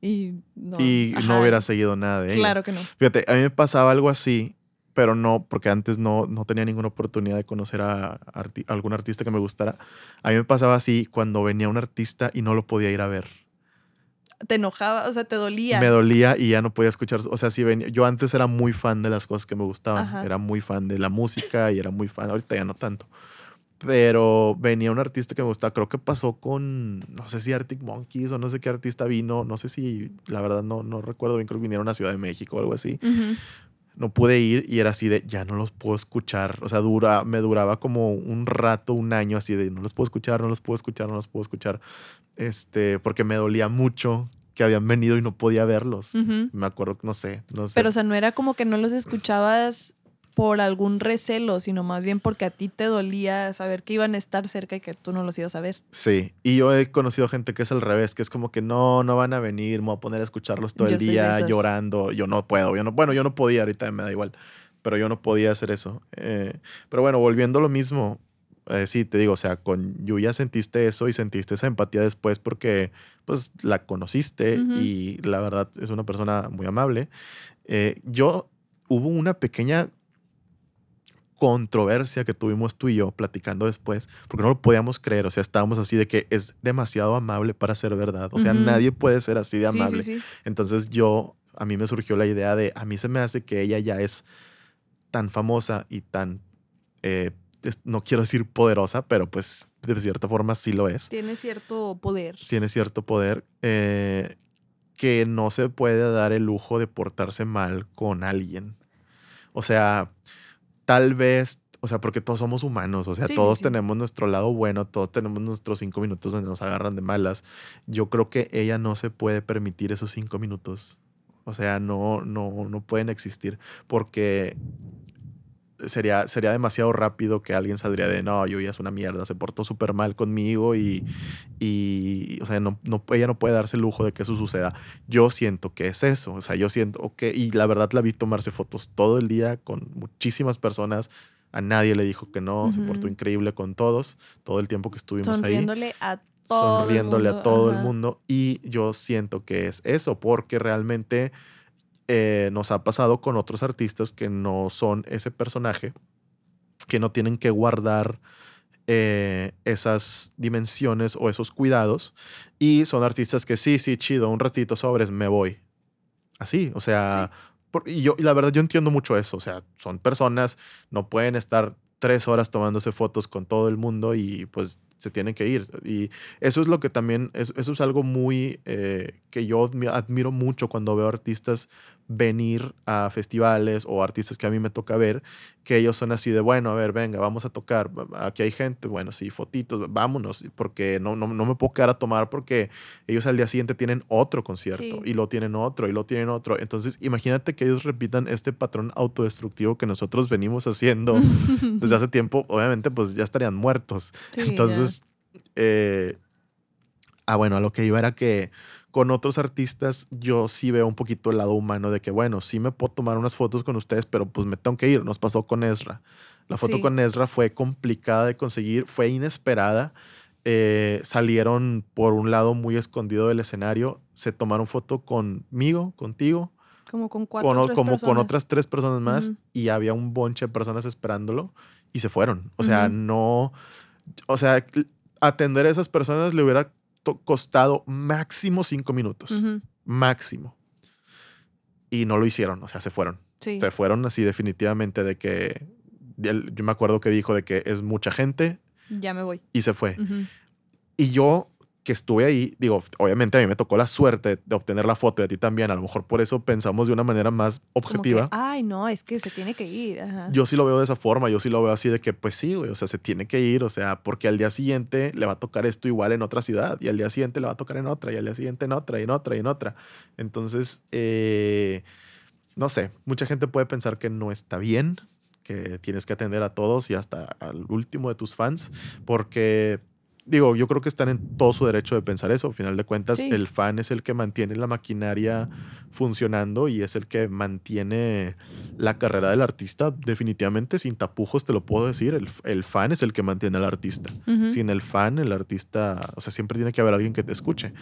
[SPEAKER 2] Y no,
[SPEAKER 1] y no hubiera seguido nada de ella.
[SPEAKER 2] Claro que no.
[SPEAKER 1] Fíjate, a mí me pasaba algo así pero no, porque antes no, no tenía ninguna oportunidad de conocer a, algún artista que me gustara. A mí me pasaba así cuando venía un artista y no lo podía ir a ver.
[SPEAKER 2] Te enojaba, o sea, te dolía.
[SPEAKER 1] Me dolía y ya no podía escuchar. O sea, si venía, yo antes era muy fan de las cosas que me gustaban. Era muy fan de la música y era muy fan. Ahorita ya no tanto. Pero venía un artista que me gustaba. Creo que pasó con, no sé si Arctic Monkeys o no sé qué artista vino. No sé si, la verdad, no, no recuerdo bien. Creo que vinieron a Ciudad de México o algo así no pude ir y era así de, ya no los puedo escuchar. O sea, dura, me duraba como un rato, un año así de, no los puedo escuchar, no los puedo escuchar, no los puedo escuchar. Este, porque me dolía mucho que habían venido y no podía verlos. Me acuerdo, no sé, no sé.
[SPEAKER 2] Pero, o sea, no era como que no los escuchabas por algún recelo, sino más bien porque a ti te dolía saber que iban a estar cerca y que tú no los ibas a ver.
[SPEAKER 1] Sí, y yo he conocido gente que es al revés, que es como que no, no van a venir, me voy a poner a escucharlos todo el día llorando. Yo no puedo, yo no, bueno, yo no podía, ahorita me da igual, pero yo no podía hacer eso. Eh, pero bueno, volviendo a lo mismo, eh, sí, te digo, o sea, con Yuya sentiste eso y sentiste esa empatía después porque pues la conociste y la verdad es una persona muy amable. Eh, yo hubo una pequeña controversia que tuvimos tú y yo platicando después, porque no lo podíamos creer, o sea, estábamos así de que es demasiado amable para ser verdad, o sea, nadie puede ser así de amable. Entonces yo, a mí me surgió la idea de, a mí se me hace que ella ya es tan famosa y tan, eh, no quiero decir poderosa, pero pues de cierta forma sí lo es.
[SPEAKER 2] Tiene cierto poder.
[SPEAKER 1] Tiene cierto poder. Eh, que no se puede dar el lujo de portarse mal con alguien. O sea, tal vez, o sea, porque todos somos humanos, o sea, todos tenemos nuestro lado bueno, todos tenemos nuestros cinco minutos donde nos agarran de malas. Yo creo que ella no se puede permitir esos cinco minutos. O sea, no, no, no pueden existir porque sería, sería demasiado rápido que alguien saldría de, no, yo ya es una mierda, se portó súper mal conmigo y, y, o sea, no, no, ella no puede darse el lujo de que eso suceda. Yo siento que es eso, o sea, yo siento que, y la verdad la vi tomarse fotos todo el día con muchísimas personas. A nadie le dijo que no, se portó increíble con todos, todo el tiempo que estuvimos
[SPEAKER 2] Sonriéndole a todo
[SPEAKER 1] sonriéndole a todo el mundo. Y yo siento que es eso, porque realmente eh, nos ha pasado con otros artistas que no son ese personaje, que no tienen que guardar eh, esas dimensiones o esos cuidados. Y son artistas que sí, sí, chido, un ratito sobres, me voy. Así, o sea, y yo, y la verdad yo entiendo mucho eso, o sea, son personas, no pueden estar tres horas tomándose fotos con todo el mundo y pues se tienen que ir. Y eso es lo que también, eso, es algo muy eh, que yo admiro mucho cuando veo artistas venir a festivales o artistas que a mí me toca ver, que ellos son así de, bueno, a ver, venga, vamos a tocar, aquí hay gente, bueno, sí, fotitos, vámonos, porque no, no, no me puedo quedar a tomar porque ellos al día siguiente tienen otro concierto y lo tienen otro y lo tienen otro. Entonces, imagínate que ellos repitan este patrón autodestructivo que nosotros venimos haciendo [LAUGHS] desde hace tiempo, obviamente pues ya estarían muertos. Entonces, eh, ah, bueno, a lo que iba era que con otros artistas yo sí veo un poquito el lado humano de que, bueno, sí me puedo tomar unas fotos con ustedes, pero pues me tengo que ir. Nos pasó con Ezra. La foto con Ezra fue complicada de conseguir, fue inesperada. Eh, salieron por un lado muy escondido del escenario, se tomaron foto conmigo, contigo.
[SPEAKER 2] Como con cuatro
[SPEAKER 1] con, como con otras tres personas más y había un bonche de personas esperándolo y se fueron. O sea, no, o sea, atender a esas personas le hubiera costado máximo cinco minutos. Máximo. Y no lo hicieron, o sea, se fueron. Se fueron así definitivamente de que, yo me acuerdo que dijo de que es mucha gente.
[SPEAKER 2] Ya me voy.
[SPEAKER 1] Y se fue. Y yo que estuve ahí, digo, obviamente a mí me tocó la suerte de obtener la foto y a ti también, a lo mejor por eso pensamos de una manera más objetiva.
[SPEAKER 2] Ay, no, es que se tiene que ir.
[SPEAKER 1] Yo sí lo veo de esa forma, yo sí lo veo así de que, pues sí, güey, o sea, se tiene que ir, o sea, porque al día siguiente le va a tocar esto igual en otra ciudad y al día siguiente le va a tocar en otra y al día siguiente en otra y en otra y en otra. Entonces, eh, no sé, mucha gente puede pensar que no está bien, que tienes que atender a todos y hasta al último de tus fans, porque digo, yo creo que están en todo su derecho de pensar eso. Al final de cuentas, el fan es el que mantiene la maquinaria funcionando y es el que mantiene la carrera del artista. Definitivamente, sin tapujos te lo puedo decir, el, fan es el que mantiene al artista. Sin el fan, el artista, o sea, siempre tiene que haber alguien que te escuche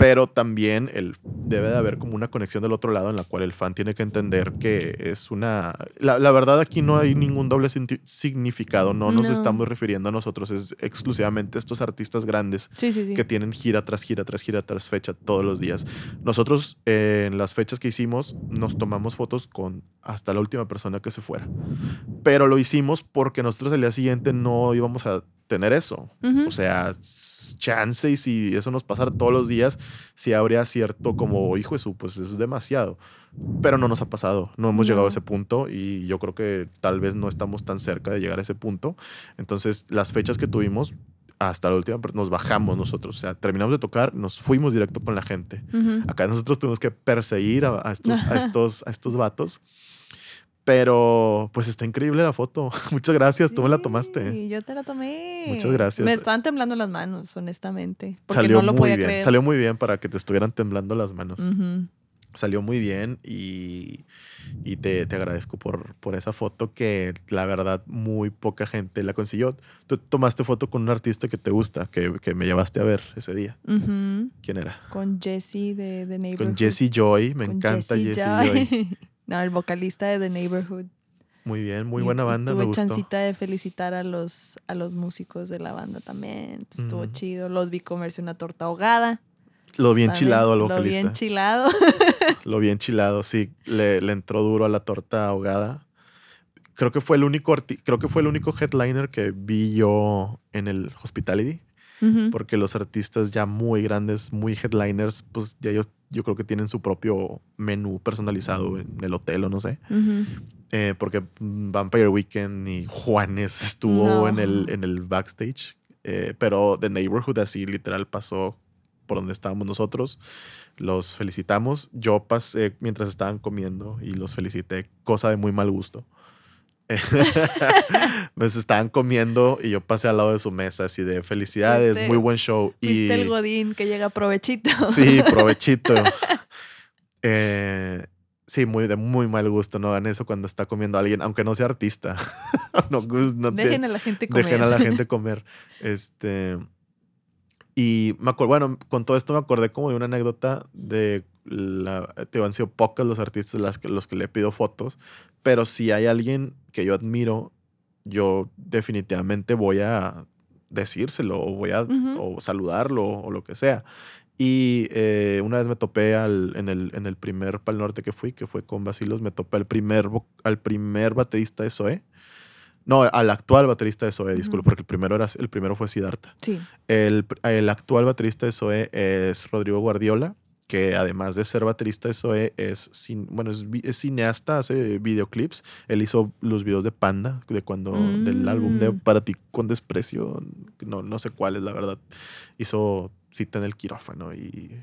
[SPEAKER 1] pero también el, debe de haber como una conexión del otro lado en la cual el fan tiene que entender que es una... La, verdad aquí no hay ningún doble significado, no nos estamos refiriendo a nosotros, es exclusivamente estos artistas grandes que tienen gira tras gira tras gira tras fecha todos los días. Nosotros eh, en las fechas que hicimos nos tomamos fotos con hasta la última persona que se fuera, pero lo hicimos porque nosotros el día siguiente no íbamos a tener eso. O sea, chance y si eso nos pasara todos los días, si habría cierto como, hijo de su, pues es demasiado. Pero no nos ha pasado, no hemos llegado a ese punto y yo creo que tal vez no estamos tan cerca de llegar a ese punto. Entonces, las fechas que tuvimos, hasta la última, nos bajamos nosotros. O sea, terminamos de tocar, nos fuimos directo con la gente. Acá nosotros tuvimos que perseguir a, estos, a, [LAUGHS] estos, a estos vatos. Pero pues está increíble la foto. [LAUGHS] Muchas gracias, tú me la tomaste.
[SPEAKER 2] Sí, yo te la tomé.
[SPEAKER 1] Muchas gracias.
[SPEAKER 2] Me estaban temblando las manos, honestamente. Porque Salió no lo muy
[SPEAKER 1] bien.
[SPEAKER 2] Creer.
[SPEAKER 1] Salió muy bien para que te estuvieran temblando las manos. Salió muy bien y, y te, te, agradezco por, por esa foto que la verdad muy poca gente la consiguió. Tú tomaste foto con un artista que te gusta, que, que me llevaste a ver ese día. ¿Quién era?
[SPEAKER 2] Con Jesse de The Neighborhood.
[SPEAKER 1] Con Jesse Joy, me encanta Jesse Joy. [LAUGHS]
[SPEAKER 2] No, el vocalista de The Neighborhood.
[SPEAKER 1] Muy bien, muy buena banda. tuve
[SPEAKER 2] chancita de felicitar a los, a los músicos de la banda también. Estuvo chido. Los vi comerse una torta ahogada.
[SPEAKER 1] Lo vi enchilado al vocalista.
[SPEAKER 2] Lo vi enchilado. [LAUGHS]
[SPEAKER 1] lo vi enchilado, sí. Le, le, entró duro a la torta ahogada. Creo que fue el único creo que fue el único headliner que vi yo en el Hospitality. Porque los artistas ya muy grandes, muy headliners, pues ya ellos yo creo que tienen su propio menú personalizado en el hotel o no sé. Eh, porque Vampire Weekend y Juanes estuvo en, el, en el backstage. Eh, pero The Neighborhood así literal pasó por donde estábamos nosotros. Los felicitamos. Yo pasé mientras estaban comiendo y los felicité, cosa de muy mal gusto. [LAUGHS] pues estaban comiendo y yo pasé al lado de su mesa así de felicidades, muy buen show.
[SPEAKER 2] y el godín que llega provechito.
[SPEAKER 1] Sí, [LAUGHS] provechito. eh, sí, muy de muy mal gusto, no hagan eso cuando está comiendo alguien, aunque no sea artista. [LAUGHS]
[SPEAKER 2] Pues, dejen a la gente comer.
[SPEAKER 1] Dejen a la gente comer. Este y me acuerdo, bueno, con todo esto me acordé como de una anécdota de la, te han sido pocos los artistas las que, los que le pido fotos, pero si hay alguien que yo admiro, yo definitivamente voy a decírselo o voy a o saludarlo o lo que sea. Y eh, una vez me topé al, en, el, en el primer Pal Norte que fui, que fue con Basilos, me topé al primer, al primer baterista de SOE, No, al actual baterista de Zoe, disculpe,
[SPEAKER 2] Ujú.
[SPEAKER 1] porque el primero, era, el primero fue Siddhartha.
[SPEAKER 2] Sí.
[SPEAKER 1] El, el actual baterista de Zoe es Rodrigo Guardiola, que además de ser baterista Zoe, es, cin- bueno, es, cineasta, hace videoclips. Él hizo los videos de Panda, de cuando, del álbum de
[SPEAKER 2] Mm.
[SPEAKER 1] Para ti con desprecio, no, no sé cuál es la verdad. Hizo Cita en el quirófano y,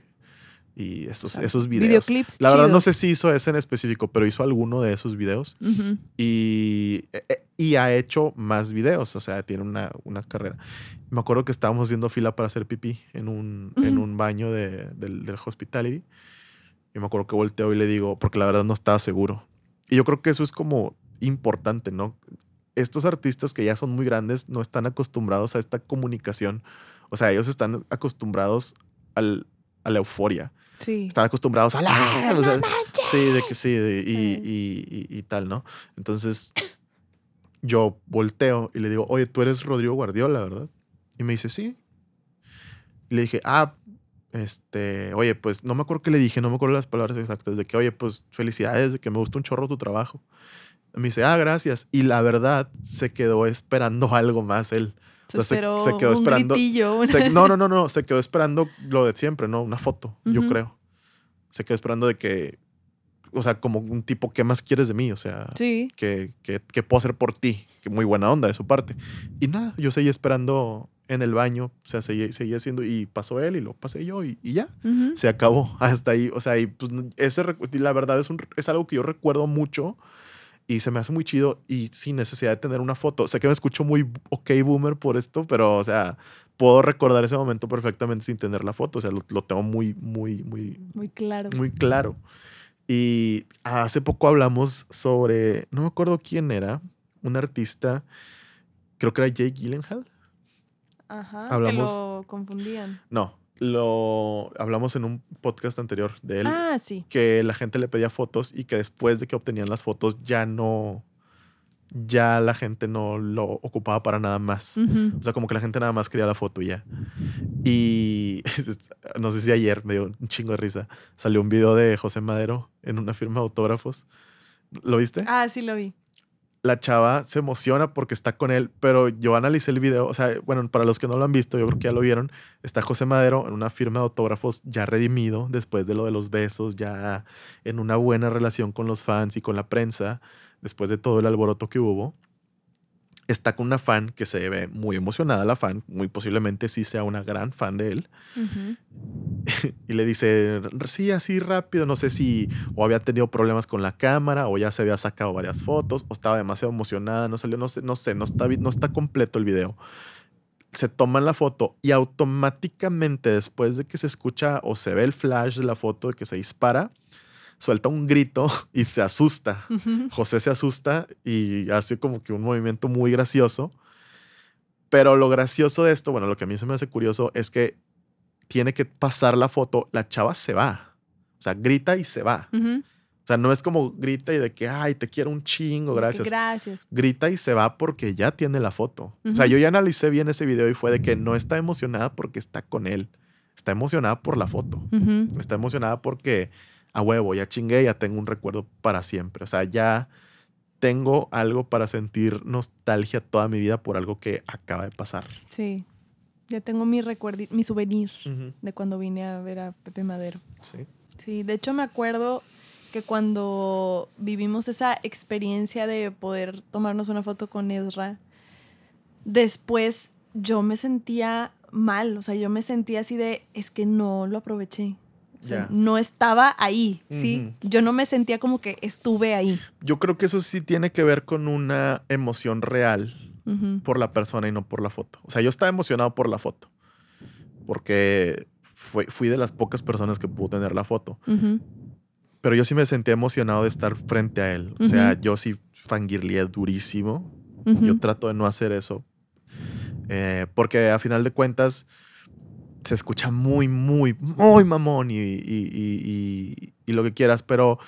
[SPEAKER 1] y esos,
[SPEAKER 2] O sea,
[SPEAKER 1] esos videos.
[SPEAKER 2] Videoclips.
[SPEAKER 1] La verdad no sé si hizo ese en específico, pero hizo alguno de esos videos y, eh, eh, y ha hecho más videos, o sea, tiene una, una carrera. Me acuerdo que estábamos haciendo fila para hacer pipí en un, en un baño de- del, del hospitality. Y me acuerdo que volteo y le digo, porque la verdad no estaba seguro. Y yo creo que eso es como importante, ¿no? Estos artistas que ya son muy grandes no están acostumbrados a esta comunicación. O sea, ellos están acostumbrados al, a la euforia.
[SPEAKER 2] Sí.
[SPEAKER 1] Están acostumbrados a la... o sea,
[SPEAKER 2] ¡No
[SPEAKER 1] Sí, de que sí, de- y,
[SPEAKER 2] Sí.
[SPEAKER 1] y- y- y tal, ¿no? Entonces yo volteo y le digo, oye, tú eres Rodrigo Guardiola, ¿verdad? Y me dice, sí. Y le dije, ah, este, oye, pues no me acuerdo qué le dije, no me acuerdo las palabras exactas, de que, oye, pues felicidades, de que me gusta un chorro tu trabajo. Y me dice, ah, gracias. Y la verdad, se quedó esperando [LAUGHS] algo más él.
[SPEAKER 2] Se
[SPEAKER 1] O sea, se- se quedó
[SPEAKER 2] un
[SPEAKER 1] esperando-
[SPEAKER 2] gritillo, una-
[SPEAKER 1] Se- no, no, no, no, se quedó esperando lo de siempre, ¿no? Una foto, yo creo. Se quedó esperando de que, o sea, como un tipo, ¿qué más quieres de mí? O sea,
[SPEAKER 2] Sí.
[SPEAKER 1] que, que, que puedo hacer por ti. Que muy buena onda de su parte. Y nada, yo seguí esperando en el baño, o sea, seguí, seguí haciendo, y pasó él y lo pasé yo y, y ya,
[SPEAKER 2] Ujú.
[SPEAKER 1] se acabó [LAUGHS] hasta ahí. O sea, y pues ese, la verdad es, un, es algo que yo recuerdo mucho y se me hace muy chido y sin necesidad de tener una foto. Sé que me escucho muy ok boomer por esto, pero, o sea, puedo recordar ese momento perfectamente sin tener la foto. O sea, lo, lo tengo muy, muy, muy,
[SPEAKER 2] Muy claro.
[SPEAKER 1] muy claro. Y hace poco hablamos sobre, no me acuerdo quién era, un artista, creo que era Jake Gyllenhaal.
[SPEAKER 2] Ajá.
[SPEAKER 1] hablamos-
[SPEAKER 2] Que lo confundían.
[SPEAKER 1] No, lo hablamos en un podcast anterior de él,
[SPEAKER 2] Ah, sí.
[SPEAKER 1] que la gente le pedía fotos y que después de que obtenían las fotos ya no, ya la gente no lo ocupaba para nada más.
[SPEAKER 2] Ujú.
[SPEAKER 1] O sea, como que la gente nada más quería la foto y ya. Y [LAUGHS] no sé si ayer me dio un chingo de risa. Salió un video de José Madero en una firma de autógrafos. ¿Lo viste?
[SPEAKER 2] Ah, sí lo vi.
[SPEAKER 1] La chava se emociona porque está con él, pero yo analicé el video. O sea, bueno, para los que no lo han visto, yo creo que ya lo vieron. Está José Madero en una firma de autógrafos ya redimido después de lo de los besos, ya en una buena relación con los fans y con la prensa, después de todo el alboroto que hubo está con una fan que se ve muy emocionada, la fan, muy posiblemente sí sea una gran fan de él, [LAUGHS] y le dice, sí, así rápido, no sé si o había tenido problemas con la cámara o ya se había sacado varias fotos o estaba demasiado emocionada, no salió, no sé, no sé, no está, no está completo el video. Se toman la foto y automáticamente después de que se escucha o se ve el flash de la foto de que se dispara, suelta un grito [LAUGHS] y se asusta. José se asusta y hace como que un movimiento muy gracioso. Pero lo gracioso de esto, bueno, lo que a mí se me hace curioso es que tiene que pasar la foto, la chava se va. O sea, grita y se va. O sea, no es como grita y de que, ay, te quiero un chingo, gracias.
[SPEAKER 2] Gracias.
[SPEAKER 1] Grita y se va porque ya tiene la foto. O sea, yo ya analicé bien ese video y fue de que no está emocionada porque está con él. Está emocionada por la foto. Está emocionada porque a huevo, ya chingué, ya tengo un recuerdo para siempre. O sea, ya tengo algo para sentir nostalgia toda mi vida por algo que acaba de pasar.
[SPEAKER 2] Sí. Ya tengo mi recuerdi mi souvenir de cuando vine a ver a Pepe Madero.
[SPEAKER 1] Sí.
[SPEAKER 2] Sí, de hecho me acuerdo que cuando vivimos esa experiencia de poder tomarnos una foto con Ezra, después yo me sentía mal, o sea, yo me sentía así de, es que no lo aproveché. O sea,
[SPEAKER 1] Ya.
[SPEAKER 2] no estaba ahí, ¿sí? Yo no me sentía como que estuve ahí.
[SPEAKER 1] Yo creo que eso sí tiene que ver con una emoción real por la persona y no por la foto. O sea, yo estaba emocionado por la foto. Porque fui de las pocas personas que pudo tener la foto. Pero yo sí me sentía emocionado de estar frente a él. O sea, yo sí fangirlié durísimo. Yo trato de no hacer eso. Eh, porque a final de cuentas se escucha muy, muy, muy mamón y, y- y- y- lo que quieras, pero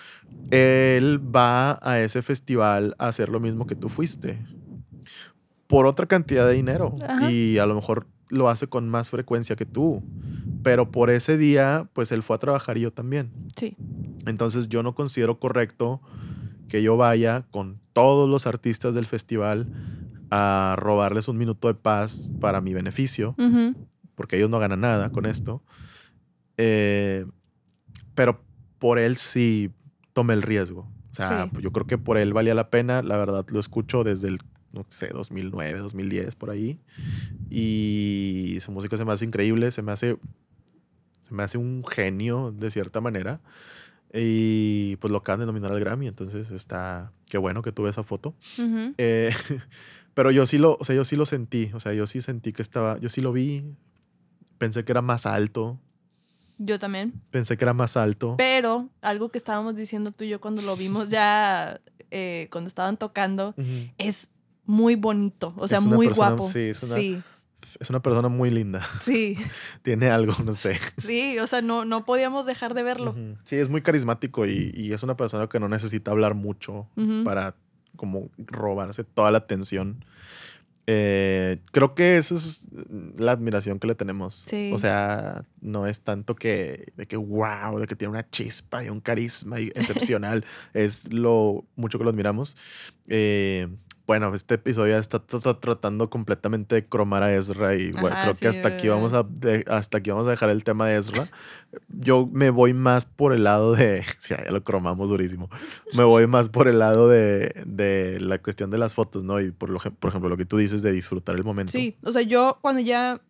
[SPEAKER 1] él va a ese festival a hacer lo mismo que tú fuiste. Por otra cantidad de dinero.
[SPEAKER 2] Ajá.
[SPEAKER 1] Y a lo mejor lo hace con más frecuencia que tú. Pero por ese día, pues él fue a trabajar y yo también.
[SPEAKER 2] Sí.
[SPEAKER 1] Entonces yo no considero correcto que yo vaya con todos los artistas del festival a robarles un minuto de paz para mi beneficio. Porque ellos no ganan nada con esto. Eh, pero por él sí tomé el riesgo. O sea,
[SPEAKER 2] Sí.
[SPEAKER 1] yo creo que por él valía la pena. La verdad, lo escucho desde el, no sé, 2009, 2010, por ahí. Y su música se me hace increíble, se me hace, se me hace un genio de cierta manera. Y pues lo acaban de nominar al Grammy, entonces está, qué bueno que tuve esa foto.
[SPEAKER 2] Ujú.
[SPEAKER 1] Eh, [LAUGHS] pero yo sí lo, o sea, yo sí lo sentí, o sea, yo sí sentí que estaba, yo sí lo vi, pensé que era más alto,
[SPEAKER 2] Yo también.
[SPEAKER 1] pensé que era más alto.
[SPEAKER 2] Pero algo que estábamos diciendo tú y yo cuando lo vimos ya, eh, cuando estaban tocando, es muy bonito, o sea, muy
[SPEAKER 1] persona-
[SPEAKER 2] guapo.
[SPEAKER 1] sí, es una-
[SPEAKER 2] sí,
[SPEAKER 1] Es una persona muy linda, [LAUGHS]
[SPEAKER 2] sí, [LAUGHS]
[SPEAKER 1] tiene algo, no sé.
[SPEAKER 2] sí, o sea, no, no podíamos dejar de verlo.
[SPEAKER 1] Sí, es muy carismático y, y es una persona que no necesita hablar mucho para como robarse toda la atención. Eh, creo que eso es la admiración que le tenemos.
[SPEAKER 2] Sí.
[SPEAKER 1] O sea, no es tanto que de que wow, de que tiene una chispa y un carisma y- excepcional. [LAUGHS] es lo mucho que lo admiramos. Eh, bueno, este episodio está tra- tra- tratando completamente de cromar a Ezra y bueno,
[SPEAKER 2] Ajá,
[SPEAKER 1] creo que
[SPEAKER 2] sí,
[SPEAKER 1] hasta aquí vamos a hasta aquí vamos a dejar el tema de Ezra. Yo me voy más por el lado de, [LAUGHS] sí, ya lo cromamos durísimo. Me voy más por el lado de, de la cuestión de las fotos, ¿no? Y por, lo, por ejemplo, lo que tú dices de disfrutar el momento.
[SPEAKER 2] Sí, o sea, yo cuando ya,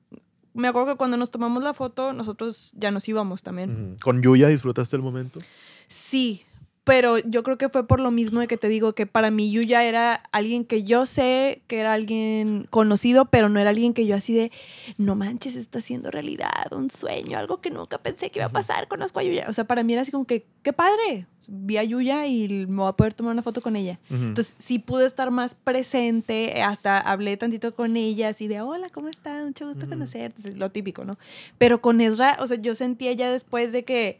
[SPEAKER 2] me acuerdo que cuando nos tomamos la foto, nosotros ya nos íbamos también.
[SPEAKER 1] ¿Con Yuya disfrutaste el momento?
[SPEAKER 2] Sí, pero yo creo que fue por lo mismo de que te digo que para mí Yuya era alguien que yo sé que era alguien conocido, pero no era alguien que yo así de, no manches, está haciendo realidad un sueño, algo que nunca pensé que iba a pasar, conozco a Yuya. O sea, para mí era así como que, qué padre, vi a Yuya y me voy a poder tomar una foto con ella. Entonces sí pude estar más presente, hasta hablé tantito con ella, así de, hola, ¿cómo estás? Mucho gusto
[SPEAKER 1] Ujú.
[SPEAKER 2] conocerte, Entonces, lo típico, ¿no? Pero con Ezra, o sea, yo sentía ya después de que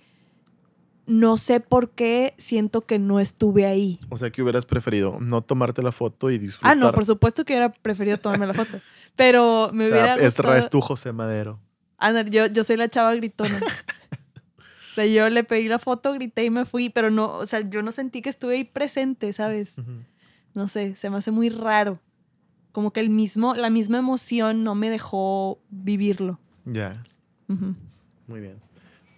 [SPEAKER 2] no sé por qué siento que no estuve ahí.
[SPEAKER 1] O sea, que hubieras preferido no tomarte la foto y disfrutar.
[SPEAKER 2] Ah, no, por supuesto que hubiera preferido tomarme la foto, pero me
[SPEAKER 1] O
[SPEAKER 2] hubiera
[SPEAKER 1] sea, Ezra
[SPEAKER 2] gustado...
[SPEAKER 1] es tu José Madero.
[SPEAKER 2] Ándale, yo, yo soy la chava gritona. [LAUGHS] o sea, yo le pedí la foto, grité y me fui, pero no, o sea, yo no sentí que estuve ahí presente, ¿sabes? No sé, se me hace muy raro. Como que el mismo, la misma emoción no me dejó vivirlo.
[SPEAKER 1] Ya. Muy bien.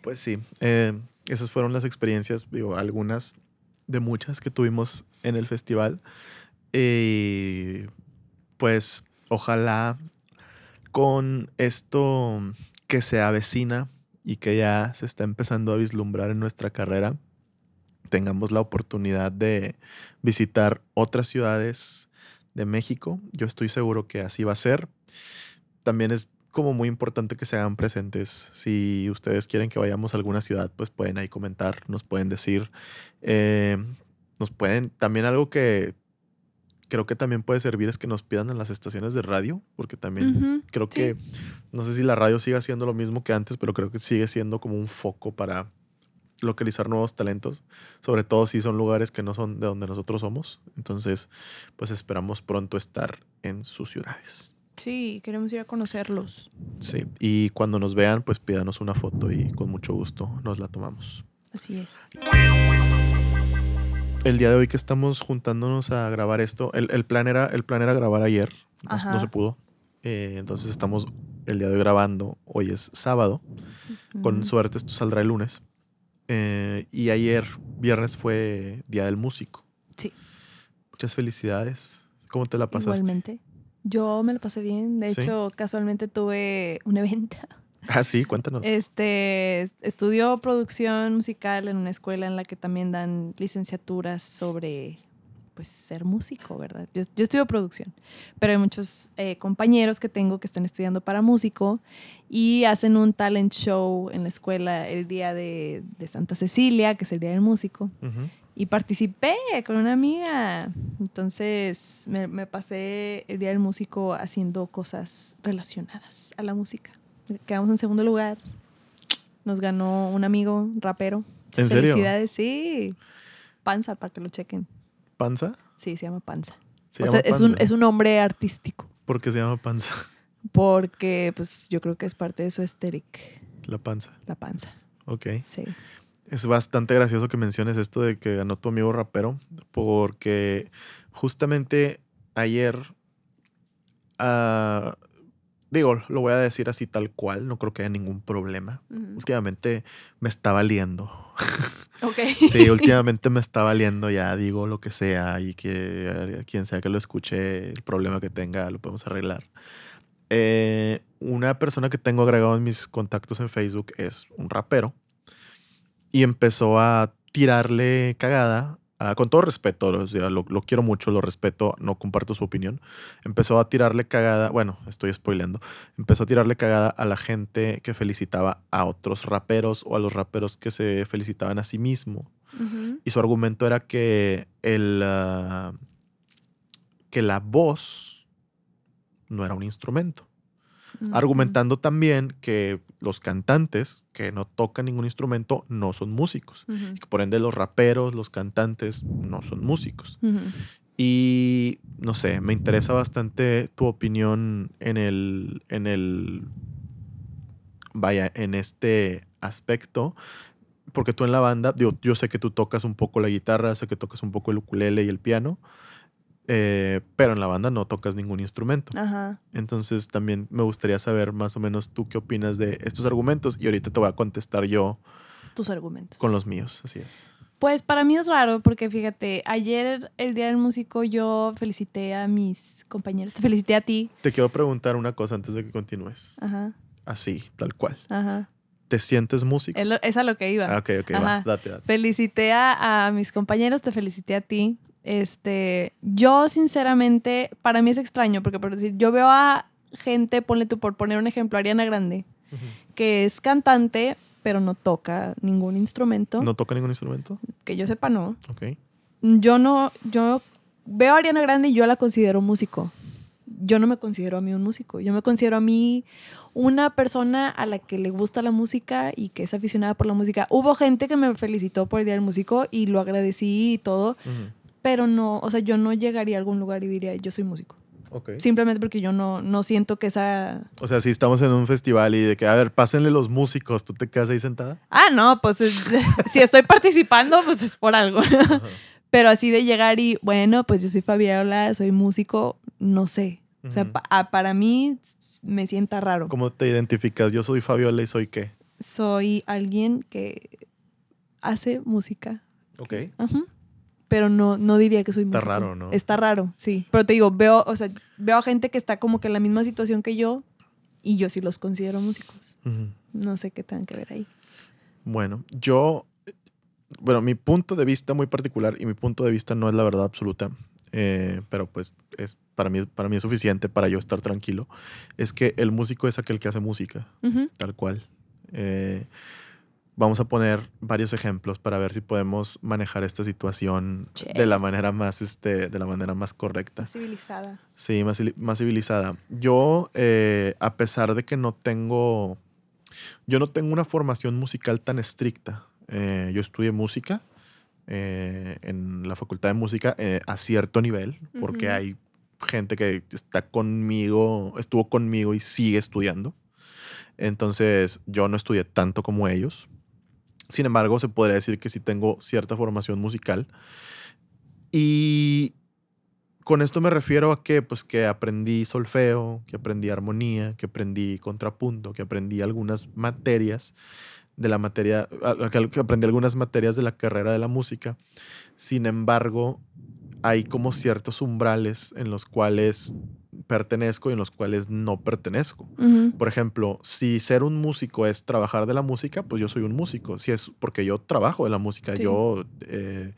[SPEAKER 1] Pues sí, eh, esas fueron las experiencias, digo, algunas de muchas que tuvimos en el festival. Y pues ojalá con esto que se avecina y que ya se está empezando a vislumbrar en nuestra carrera, tengamos la oportunidad de visitar otras ciudades de México. Yo estoy seguro que así va a ser. También es como muy importante que se hagan presentes. Si ustedes quieren que vayamos a alguna ciudad, pues pueden ahí comentar, nos pueden decir. Eh, nos pueden, también algo que creo que también puede servir es que nos pidan en las estaciones de radio, porque también creo
[SPEAKER 2] sí.
[SPEAKER 1] que, no sé si la radio sigue haciendo lo mismo que antes, pero creo que sigue siendo como un foco para localizar nuevos talentos, sobre todo si son lugares que no son de donde nosotros somos. Entonces, pues esperamos pronto estar en sus ciudades.
[SPEAKER 2] Sí, queremos ir a conocerlos.
[SPEAKER 1] Sí, y cuando nos vean, pues pídanos una foto y con mucho gusto nos la tomamos.
[SPEAKER 2] Así es.
[SPEAKER 1] El día de hoy que estamos juntándonos a grabar esto, el, el plan, era, el plan era grabar ayer, no, se pudo. Eh, entonces estamos el día de hoy grabando, hoy es sábado, con suerte esto saldrá el lunes. Eh, y ayer, viernes, fue Día del Músico.
[SPEAKER 2] Sí,
[SPEAKER 1] Muchas felicidades. ¿Cómo te la pasaste?
[SPEAKER 2] igualmente. Yo me lo pasé bien. De
[SPEAKER 1] Sí.
[SPEAKER 2] hecho, casualmente tuve un evento. [LAUGHS]
[SPEAKER 1] Ah, sí, cuéntanos.
[SPEAKER 2] Este, estudio producción musical en una escuela en la que también dan licenciaturas sobre, pues, ser músico, ¿verdad? Yo, yo estudio producción, pero hay muchos eh, compañeros que tengo que están estudiando para músico y hacen un talent show en la escuela el día de, de Santa Cecilia, que es el día del músico. Y participé con una amiga. Entonces me, me pasé el día del músico haciendo cosas relacionadas a la música. Quedamos en segundo lugar. Nos ganó un amigo rapero.
[SPEAKER 1] ¿En serio?
[SPEAKER 2] Felicidades, sí. Panza, para que lo chequen.
[SPEAKER 1] ¿Panza?
[SPEAKER 2] Sí, se llama Panza.
[SPEAKER 1] Se
[SPEAKER 2] o
[SPEAKER 1] llama
[SPEAKER 2] sea, es un, es un nombre artístico.
[SPEAKER 1] ¿Por qué se llama panza? [LAUGHS]
[SPEAKER 2] Porque, pues, yo creo que es parte de su estética,
[SPEAKER 1] La panza.
[SPEAKER 2] la panza.
[SPEAKER 1] Ok.
[SPEAKER 2] Sí.
[SPEAKER 1] Es bastante gracioso que menciones esto de que ganó tu amigo rapero, porque justamente ayer ah, digo, lo voy a decir así tal cual, no creo que haya ningún problema. Últimamente me está valiendo.
[SPEAKER 2] Ok. [LAUGHS]
[SPEAKER 1] Sí, [LAUGHS] últimamente me está valiendo ya, digo lo que sea y que eh, quien sea que lo escuche, el problema que tenga, lo podemos arreglar. Eh, una persona que tengo agregado en mis contactos en Facebook es un rapero y empezó a tirarle cagada, ah, con todo respeto, o sea, lo, lo quiero mucho, lo respeto, no comparto su opinión. Empezó a tirarle cagada, bueno, estoy spoileando, empezó a tirarle cagada a la gente que felicitaba a otros raperos o a los raperos que se felicitaban a sí mismo. Y su argumento era que el ah, que la voz no era un instrumento. Argumentando también que los cantantes que no tocan ningún instrumento no son músicos. Por ende los raperos, los cantantes no son músicos. Y no sé, me interesa bastante tu opinión en el, en el, vaya, en este aspecto. Porque tú en la banda, digo, yo sé que tú tocas un poco la guitarra, sé que tocas un poco el ukulele y el piano, eh, pero en la banda no tocas ningún instrumento.
[SPEAKER 2] Ajá.
[SPEAKER 1] Entonces también me gustaría saber más o menos tú qué opinas de estos argumentos y ahorita te voy a contestar yo
[SPEAKER 2] Tus argumentos.
[SPEAKER 1] con los míos, así es.
[SPEAKER 2] Pues para mí es raro porque fíjate, ayer el Día del Músico yo felicité a mis compañeros, te felicité a ti.
[SPEAKER 1] Te quiero preguntar una cosa antes de que continúes.
[SPEAKER 2] Ajá,
[SPEAKER 1] Así, tal cual.
[SPEAKER 2] ajá.
[SPEAKER 1] ¿Te sientes músico?
[SPEAKER 2] Es, lo- es a lo que iba.
[SPEAKER 1] Ah, ok, ok, va, date, date.
[SPEAKER 2] Felicité a, a mis compañeros, te felicité a ti. Este, yo sinceramente, para mí es extraño porque por decir, yo veo a gente, ponle tú por poner un ejemplo, Ariana Grande, que es cantante, pero no toca ningún instrumento,
[SPEAKER 1] ¿No toca ningún instrumento?
[SPEAKER 2] que yo sepa no.
[SPEAKER 1] Ok.
[SPEAKER 2] Yo no, yo veo a Ariana Grande y yo la considero músico. Yo no me considero a mí un músico. Yo me considero a mí una persona a la que le gusta la música y que es aficionada por la música. Hubo gente que me felicitó por el Día del Músico y lo agradecí y todo,
[SPEAKER 1] Ujú.
[SPEAKER 2] Pero no, o sea, yo no llegaría a algún lugar y diría, yo soy músico.
[SPEAKER 1] Ok.
[SPEAKER 2] Simplemente porque yo no, no siento que esa...
[SPEAKER 1] O sea, si estamos en un festival y de que, a ver, pásenle los músicos, ¿tú te quedas ahí sentada?
[SPEAKER 2] Ah, no, pues es- [LAUGHS] si estoy participando, pues es por algo. Pero así de llegar y, bueno, pues yo soy Fabiola, soy músico, no sé. O sea, pa- para mí me sienta raro.
[SPEAKER 1] ¿Cómo te identificas? Yo soy Fabiola y soy qué?
[SPEAKER 2] Soy alguien que hace música.
[SPEAKER 1] Ok.
[SPEAKER 2] Ajá. Pero no, no diría que soy
[SPEAKER 1] Está
[SPEAKER 2] músico.
[SPEAKER 1] raro, ¿no?
[SPEAKER 2] Está raro, sí. Pero te digo, veo, o sea, veo a gente que está como que en la misma situación que yo y yo sí los considero músicos. No sé qué tengan que ver ahí.
[SPEAKER 1] Bueno, yo, bueno, mi punto de vista muy particular y mi punto de vista no es la verdad absoluta, eh, pero pues es para mí, para mí es suficiente para yo estar tranquilo, es que el músico es aquel que hace música, tal cual. Eh, vamos a poner varios ejemplos para ver si podemos manejar esta situación
[SPEAKER 2] Che.
[SPEAKER 1] de la manera más, este, de la manera más correcta.
[SPEAKER 2] Civilizada.
[SPEAKER 1] Sí, más, más civilizada. Yo, eh, a pesar de que no tengo, yo no tengo una formación musical tan estricta. Eh, yo estudié música eh, en la Facultad de Música eh, a cierto nivel, porque
[SPEAKER 2] Ujú.
[SPEAKER 1] hay gente que está conmigo, estuvo conmigo y sigue estudiando. Entonces, yo no estudié tanto como ellos. Sin embargo, se podría decir que sí tengo cierta formación musical. Y con esto me refiero a que, pues, que aprendí solfeo, que aprendí armonía, que aprendí contrapunto, que aprendí algunas materias de la materia, que aprendí algunas materias de la carrera de la música. Sin embargo, hay como ciertos umbrales en los cuales pertenezco y en los cuales no pertenezco. Por ejemplo, si ser un músico es trabajar de la música, pues yo soy un músico. Si es porque yo trabajo de la música,
[SPEAKER 2] Sí.
[SPEAKER 1] yo eh,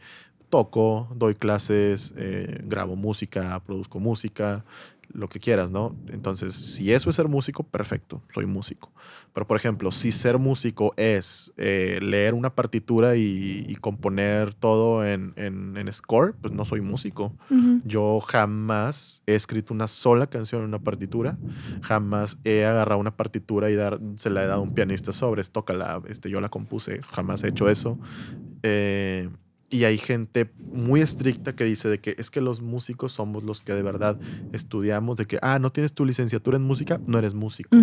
[SPEAKER 1] toco, doy clases, eh, grabo música, produzco música, lo que quieras, ¿no? Entonces, si eso es ser músico, perfecto, soy músico. Pero, por ejemplo, si ser músico es eh, leer una partitura y, y componer todo en, en- en score, pues no soy músico.
[SPEAKER 2] Ujú.
[SPEAKER 1] Yo jamás he escrito una sola canción en una partitura. Jamás he agarrado una partitura y dar, se la he dado a un pianista sobre, tócala, este, yo la compuse. Jamás he hecho eso. Eh, y hay gente muy estricta que dice de que es que los músicos somos los que de verdad estudiamos, de que, ah, no tienes tu licenciatura en música, no eres músico.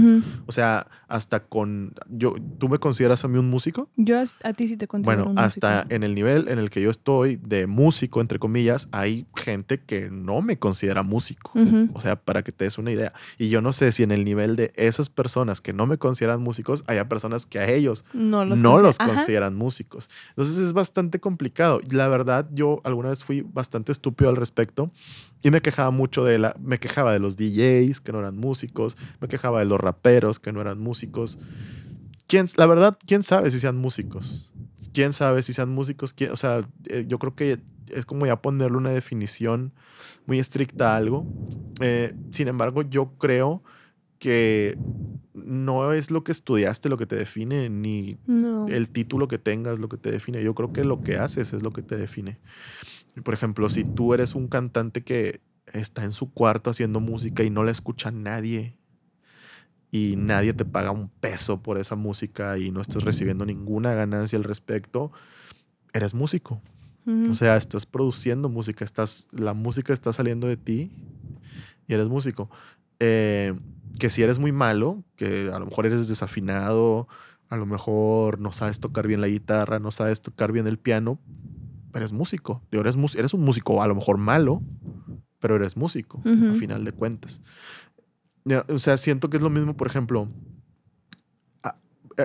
[SPEAKER 1] O sea, hasta con, yo, ¿tú me consideras a mí un músico?
[SPEAKER 2] Yo a, ti sí te considero
[SPEAKER 1] bueno, hasta en el nivel en el que yo estoy de músico, entre comillas, hay gente que no me considera músico. O sea, para que te des una idea. Y yo no sé si en el nivel de esas personas que no me consideran músicos, haya personas que a ellos no los, no los consideran músicos. Entonces es bastante complicado la verdad, yo alguna vez fui bastante estúpido al respecto y me quejaba mucho de la. Me quejaba de los DJs que no eran músicos, me quejaba de los raperos que no eran músicos. ¿Quién, la verdad, ¿quién sabe si sean músicos? ¿Quién sabe si sean músicos? o sea, eh, yo creo que es como ya ponerle una definición muy estricta a algo. Eh, sin embargo, yo creo que no es lo que estudiaste lo que te define, ni el título que tengas lo que te define. Yo creo que lo que haces es lo que te define. Por ejemplo, si tú eres un cantante que está en su cuarto haciendo música y no la escucha nadie y nadie te paga un peso por esa música y no estás recibiendo ninguna ganancia al respecto, eres músico. O sea, estás produciendo música, estás, la música está saliendo de ti y eres músico. Eh, que si eres muy malo, que a lo mejor eres desafinado, a lo mejor no sabes tocar bien la guitarra, no sabes tocar bien el piano, eres músico. Eres, eres un músico a lo mejor malo, pero eres músico, a final de cuentas. O sea, siento que es lo mismo, por ejemplo,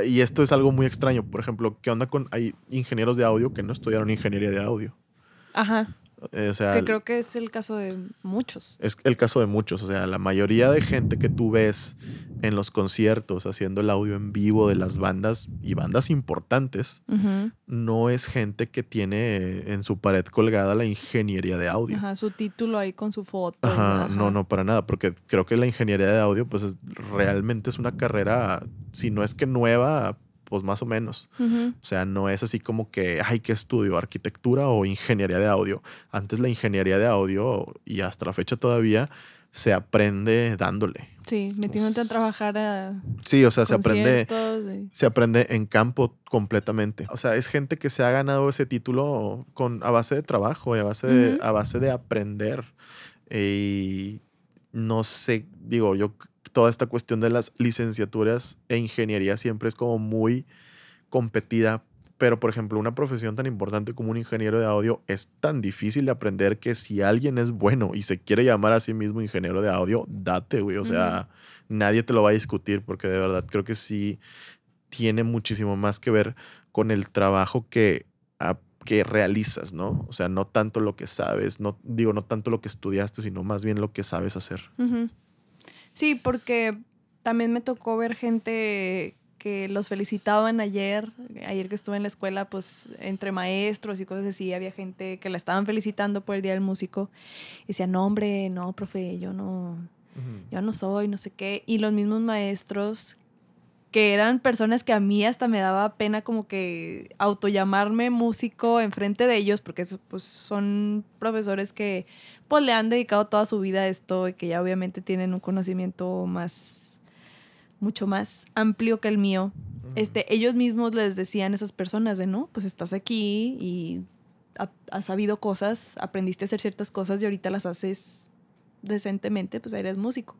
[SPEAKER 1] y esto es algo muy extraño, por ejemplo, ¿qué onda con, hay ingenieros de audio que no estudiaron ingeniería de audio?
[SPEAKER 2] Ajá. Eh, que creo que es el caso de muchos.
[SPEAKER 1] Es el caso de muchos. O sea, la mayoría de gente que tú ves en los conciertos haciendo el audio en vivo de las bandas y bandas importantes, no es gente que tiene en su pared colgada la ingeniería de audio.
[SPEAKER 2] Ajá, su título ahí con su foto.
[SPEAKER 1] Ajá, no, no, para nada, porque creo que la ingeniería de audio, pues realmente es una carrera, si no es que nueva, pues más o menos. O sea, no es así como que hay que estudio arquitectura o ingeniería de audio. Antes la ingeniería de audio y hasta la fecha todavía se aprende dándole.
[SPEAKER 2] Sí, metiéndote a trabajar a
[SPEAKER 1] Sí, o sea, se aprende se aprende en campo completamente. O sea, es gente que se ha ganado ese título con a base de trabajo y a base de, a base de aprender. Y no sé, digo, yo toda esta cuestión de las licenciaturas e ingeniería siempre es como muy competida. Pero, por ejemplo, una profesión tan importante como un ingeniero de audio es tan difícil de aprender que si alguien es bueno y se quiere llamar a sí mismo ingeniero de audio, date, güey. O sea, nadie te lo va a discutir porque de verdad creo que sí tiene muchísimo más que ver con el trabajo que, que realizas, ¿no? O sea, no tanto lo que sabes, no digo, no tanto lo que estudiaste, sino más bien lo que sabes hacer.
[SPEAKER 2] Sí, porque también me tocó ver gente que los felicitaban ayer, ayer que estuve en la escuela, pues entre maestros y cosas así, había gente que la estaban felicitando por el Día del Músico. Y decían, no, hombre, no, profe, yo no, yo no soy, no sé qué. Y los mismos maestros que eran personas que a mí hasta me daba pena como que autollamarme músico enfrente de ellos, porque pues, son profesores que pues le han dedicado toda su vida a esto y que ya obviamente tienen un conocimiento más, mucho más amplio que el mío. Este, ellos mismos les decían a esas personas de, no, pues estás aquí y has sabido cosas, aprendiste a hacer ciertas cosas y ahorita las haces decentemente, pues eres músico.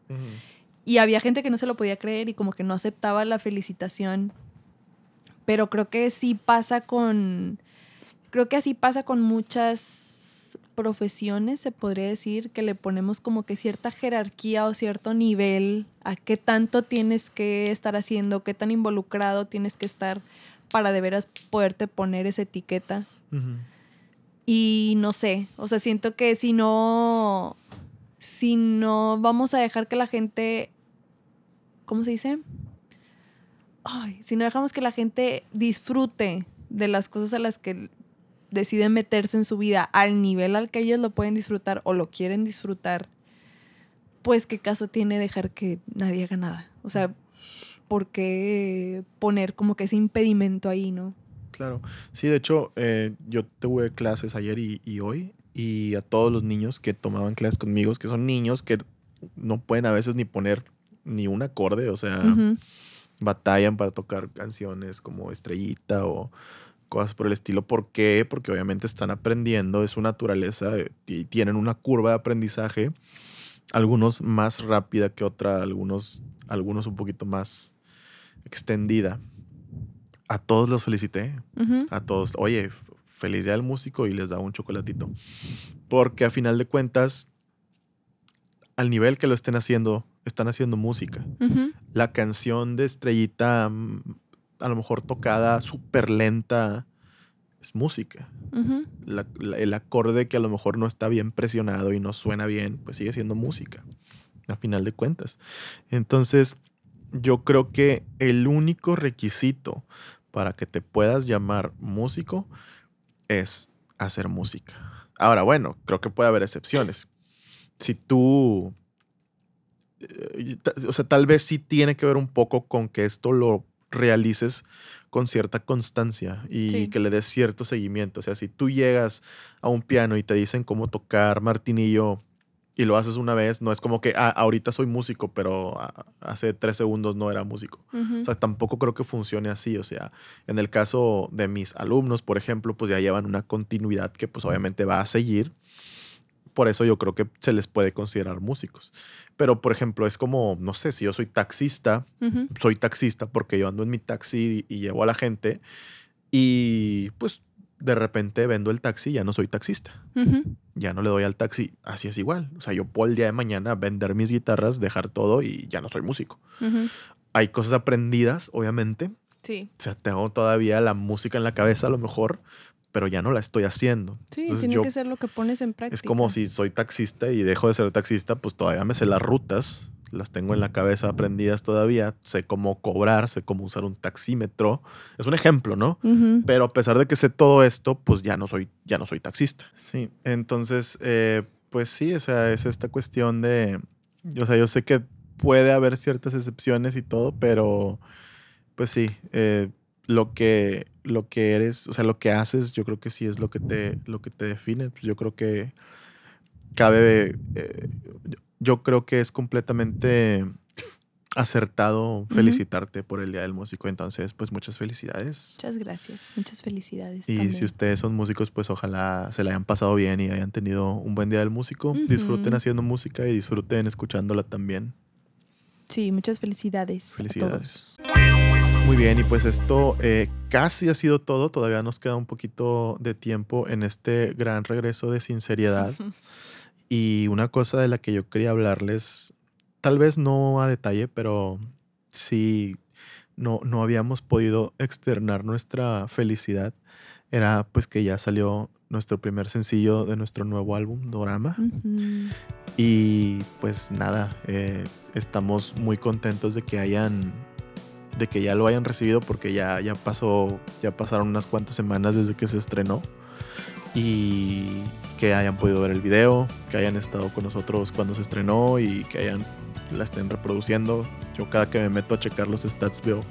[SPEAKER 2] Y había gente que no se lo podía creer y como que no aceptaba la felicitación. Pero creo que sí pasa con, creo que así pasa con muchas profesiones, se podría decir, que le ponemos como que cierta jerarquía o cierto nivel a qué tanto tienes que estar haciendo, qué tan involucrado tienes que estar para de veras poderte poner esa etiqueta. Y no sé, o sea, siento que si no, si no vamos a dejar que la gente, ¿cómo se dice? Ay, si no dejamos que la gente disfrute de las cosas a las que deciden meterse en su vida al nivel al que ellos lo pueden disfrutar o lo quieren disfrutar, pues qué caso tiene dejar que nadie haga nada. O sea, ¿por qué poner como que ese impedimento ahí, no?
[SPEAKER 1] Claro. Sí, de hecho, eh, yo tuve clases ayer y, hoy y a todos los niños que tomaban clases conmigo, que son niños que no pueden a veces ni poner ni un acorde, o sea, batallan para tocar canciones como Estrellita o cosas por el estilo. ¿Por qué? Porque obviamente están aprendiendo, es su naturaleza eh, y tienen una curva de aprendizaje, algunos más rápida que otra, algunos, algunos un poquito más extendida. A todos los felicité, a todos, oye, feliz día del músico y les da un chocolatito. Porque a final de cuentas, al nivel que lo estén haciendo, están haciendo música la canción de Estrellita, mm, a lo mejor tocada súper lenta, es música.
[SPEAKER 2] Ujú.
[SPEAKER 1] La- la- el acorde que a lo mejor no está bien presionado y no suena bien, pues sigue siendo música, a final de cuentas. Entonces, yo creo que el único requisito para que te puedas llamar músico es hacer música. Ahora, bueno, creo que puede haber excepciones. Si tú eh, o sea, tal vez sí tiene que ver un poco con que esto lo realices con cierta constancia y
[SPEAKER 2] Sí.
[SPEAKER 1] que le des cierto seguimiento. O sea, si tú llegas a un piano y te dicen cómo tocar martinillo y lo haces una vez, no es como que, ah, ahorita soy músico, pero hace tres segundos no era músico. O sea, tampoco creo que funcione así. O sea, en el caso de mis alumnos, por ejemplo, pues ya llevan una continuidad que pues obviamente va a seguir. Por eso yo creo que se les puede considerar músicos. Pero, por ejemplo, es como, no sé, si yo soy taxista, soy taxista porque yo ando en mi taxi y, y llevo a la gente y pues de repente vendo el taxi y ya no soy taxista. Ya no le doy al taxi. Así es igual. O sea, yo puedo el día de mañana vender mis guitarras, dejar todo y ya no soy músico. Hay cosas aprendidas, obviamente,
[SPEAKER 2] Sí.
[SPEAKER 1] o sea, tengo todavía la música en la cabeza a lo mejor, pero ya no la estoy haciendo.
[SPEAKER 2] Sí,
[SPEAKER 1] Entonces,
[SPEAKER 2] tiene
[SPEAKER 1] yo-
[SPEAKER 2] que ser lo que pones en práctica.
[SPEAKER 1] es como si soy taxista y dejo de ser taxista, pues todavía me sé las rutas, las tengo en la cabeza aprendidas todavía, sé cómo cobrar, sé cómo usar un taxímetro. Es un ejemplo, ¿no? Pero a pesar de que sé todo esto, pues ya no soy, ya no soy taxista. Sí. Entonces, eh, pues sí, o sea, es esta cuestión de. O sea, yo sé que puede haber ciertas excepciones y todo, pero pues sí, eh, lo que lo que eres, o sea, lo que haces, yo creo que sí es lo que te, lo que te define. Pues yo creo que cabe. eh, yo creo que es completamente acertado felicitarte por el Día del Músico. Entonces, pues muchas felicidades.
[SPEAKER 2] Muchas gracias, muchas felicidades.
[SPEAKER 1] Y
[SPEAKER 2] también.
[SPEAKER 1] si ustedes son músicos, pues ojalá se la hayan pasado bien y hayan tenido un buen día del músico. Disfruten haciendo música y disfruten escuchándola también.
[SPEAKER 2] Sí, muchas felicidades. A
[SPEAKER 1] Felicidades.
[SPEAKER 2] todos.
[SPEAKER 1] Muy bien, y pues esto eh, casi ha sido todo. Todavía nos queda un poquito de tiempo en este gran regreso de sinceridad. Y una cosa de la que yo quería hablarles, tal vez no a detalle, pero sí no, no habíamos podido externar nuestra felicidad, era pues que ya salió nuestro primer sencillo de nuestro nuevo álbum, Dorama. Y pues nada, eh, estamos muy contentos de que hayan, de que ya lo hayan recibido porque ya, ya pasó, ya pasaron unas cuantas semanas desde que se estrenó y que hayan podido ver el video, que hayan estado con nosotros cuando se estrenó y que hayan la estén reproduciendo. Yo cada que me meto a checar los stats veo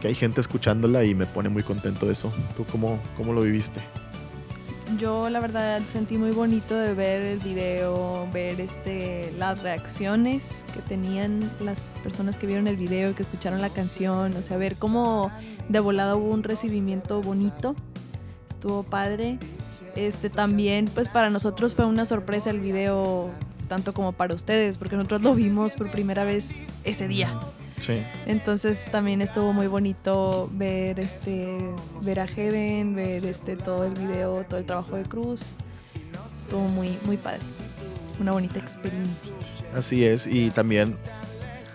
[SPEAKER 1] que hay gente escuchándola y me pone muy contento eso. ¿Tú cómo, cómo lo viviste?
[SPEAKER 2] Yo la verdad sentí muy bonito de ver el video, ver este las reacciones que tenían las personas que vieron el video y que escucharon la canción, o sea, ver cómo de volada hubo un recibimiento bonito. Estuvo padre. Este también pues para nosotros fue una sorpresa el video tanto como para ustedes, porque nosotros lo vimos por primera vez ese día.
[SPEAKER 1] Sí.
[SPEAKER 2] Entonces también estuvo muy bonito ver este ver a Heaven, ver este todo el video, todo el trabajo de Cruz. Estuvo muy muy padre. Una bonita experiencia.
[SPEAKER 1] Así es, y también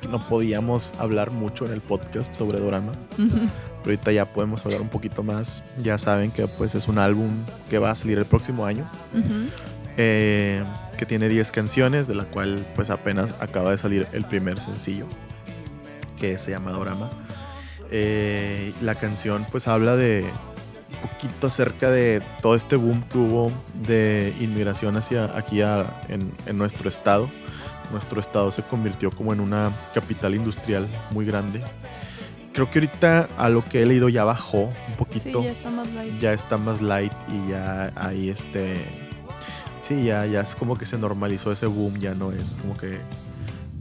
[SPEAKER 1] no podíamos hablar mucho en el podcast sobre Dorama. Pero ahorita ya podemos hablar un poquito más. Ya saben que pues es un álbum que va a salir el próximo año. Eh, que tiene 10 canciones, de la cual pues apenas acaba de salir el primer sencillo, que se llama Dorama. Eh, la canción pues habla de un poquito acerca de todo este boom que hubo de inmigración hacia aquí a- en, en nuestro estado. Nuestro estado se convirtió como en una capital industrial muy grande. Creo que ahorita a lo que he leído ya bajó un
[SPEAKER 2] Sí,
[SPEAKER 1] poquito
[SPEAKER 2] ya está más light.
[SPEAKER 1] ya está más light y ya hay este sí ya ya es como que se normalizó ese boom ya no es como que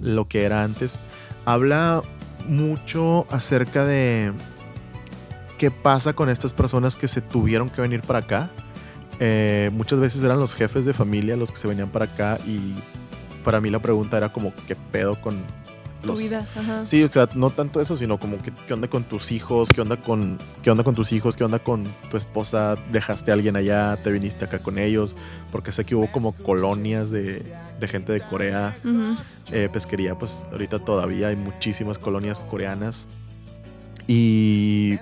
[SPEAKER 1] lo que era antes habla mucho acerca de ¿qué pasa con estas personas que se tuvieron que venir para acá? Eh, muchas veces eran los jefes de familia los que se venían para acá y para mí la pregunta era como, ¿qué pedo con
[SPEAKER 2] tu vida? Ajá.
[SPEAKER 1] Sí, o sea, no tanto eso, sino como, ¿qué, ¿qué, onda con tus hijos? ¿Qué onda con, ¿Qué onda con tus hijos? ¿Qué onda con tu esposa? ¿Dejaste a alguien allá? ¿Te viniste acá con ellos? Porque sé que hubo como colonias de, de gente de Corea. Eh, pesquería, pues ahorita todavía hay muchísimas colonias coreanas. Y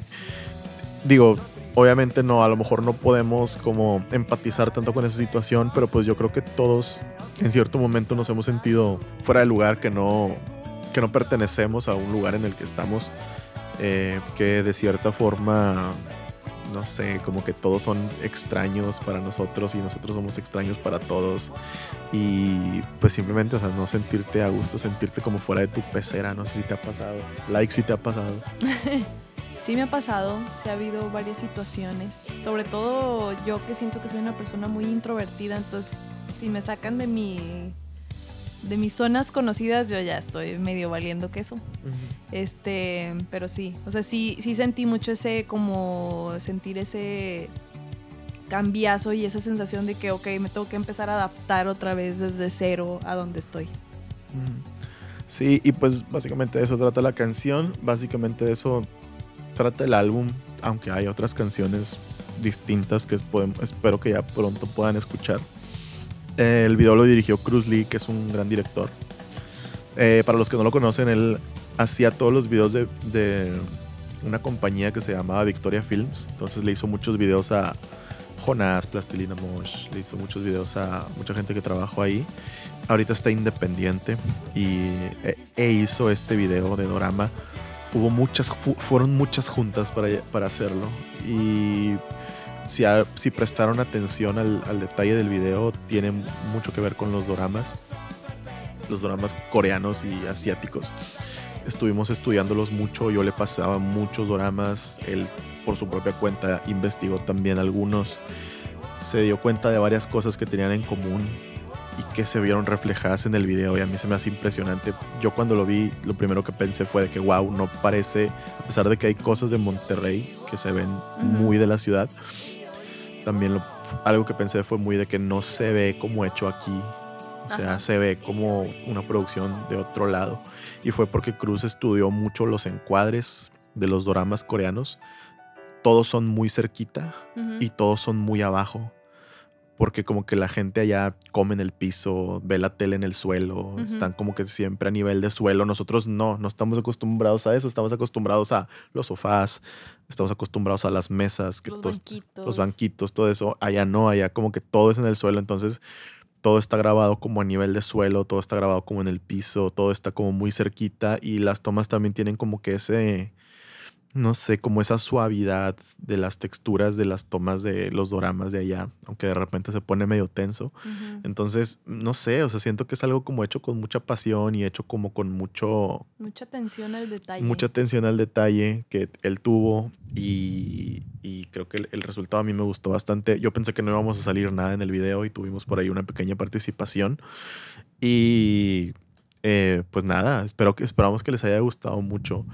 [SPEAKER 1] digo, obviamente no, a lo mejor no podemos como empatizar tanto con esa situación, pero pues yo creo que todos en cierto momento nos hemos sentido fuera de lugar, que no, que no pertenecemos a un lugar en el que estamos, eh, que de cierta forma, no sé, como que todos son extraños para nosotros y nosotros somos extraños para todos. Y pues simplemente, o sea, no sentirte a gusto, sentirte como fuera de tu pecera, no sé si te ha pasado. Like si te ha pasado. [LAUGHS]
[SPEAKER 2] Sí me ha pasado, sí ha habido varias situaciones, sobre todo yo que siento que soy una persona muy introvertida, entonces si me sacan de mi de mis zonas conocidas yo ya estoy medio valiendo queso. Este, pero sí, o sea, sí sí sentí mucho ese como sentir ese cambiazo y esa sensación de que ok, me tengo que empezar a adaptar otra vez desde cero a donde estoy.
[SPEAKER 1] Sí, y pues básicamente de eso trata la canción, básicamente de eso trata el álbum, aunque hay otras canciones distintas que podemos, espero que ya pronto puedan escuchar. Eh, el video lo dirigió Cruz Lee, que es un gran director. Eh, para los que no lo conocen, él hacía todos los videos de, una compañía que se llamaba Victoria Films. Entonces le hizo muchos videos a Jonás, Plastilina Mosh, le hizo muchos videos a mucha gente que trabajó ahí. Ahorita está independiente y e, e hizo este video de Dorama. Hubo muchas, fu- fueron muchas juntas para, para hacerlo y si, a- si prestaron atención al, al detalle del video, tiene mucho que ver con los doramas, los doramas coreanos y asiáticos. Estuvimos estudiándolos mucho, yo le pasaba muchos doramas, él por su propia cuenta investigó también algunos, se dio cuenta de varias cosas que tenían en común y que se vieron reflejadas en el video y a mí se me hace impresionante. Yo cuando lo vi, lo primero que pensé fue de que wow, no parece, a pesar de que hay cosas de Monterrey que se ven muy de la ciudad, también lo- algo que pensé fue muy de que no se ve como hecho aquí. O sea,
[SPEAKER 2] Ajá.
[SPEAKER 1] se ve como una producción de otro lado. Y fue porque Cruz estudió mucho los encuadres de los doramas coreanos. Todos son muy cerquita y todos son muy abajo. Porque como que la gente allá come en el piso, ve la tele en el suelo, están como que siempre a nivel de suelo. Nosotros no, no estamos acostumbrados a eso, estamos acostumbrados a los sofás, estamos acostumbrados a las mesas, que
[SPEAKER 2] los
[SPEAKER 1] todo es-
[SPEAKER 2] banquitos.
[SPEAKER 1] los banquitos, todo eso. Allá no, allá como que todo es en el suelo, entonces todo está grabado como a nivel de suelo, todo está grabado como en el piso, todo está como muy cerquita y las tomas también tienen como que ese, no sé, como esa suavidad de las texturas de las tomas de los doramas de allá, aunque de repente se pone medio tenso. Entonces, no sé, o sea, siento que es algo como hecho con mucha pasión y hecho como con mucho,
[SPEAKER 2] Mucha atención al detalle.
[SPEAKER 1] mucha atención al detalle que él tuvo y, y creo que el, el resultado a mí me gustó bastante. Yo pensé que no íbamos a salir nada en el video y tuvimos por ahí una pequeña participación y eh, pues nada, espero que, esperamos que les haya gustado mucho.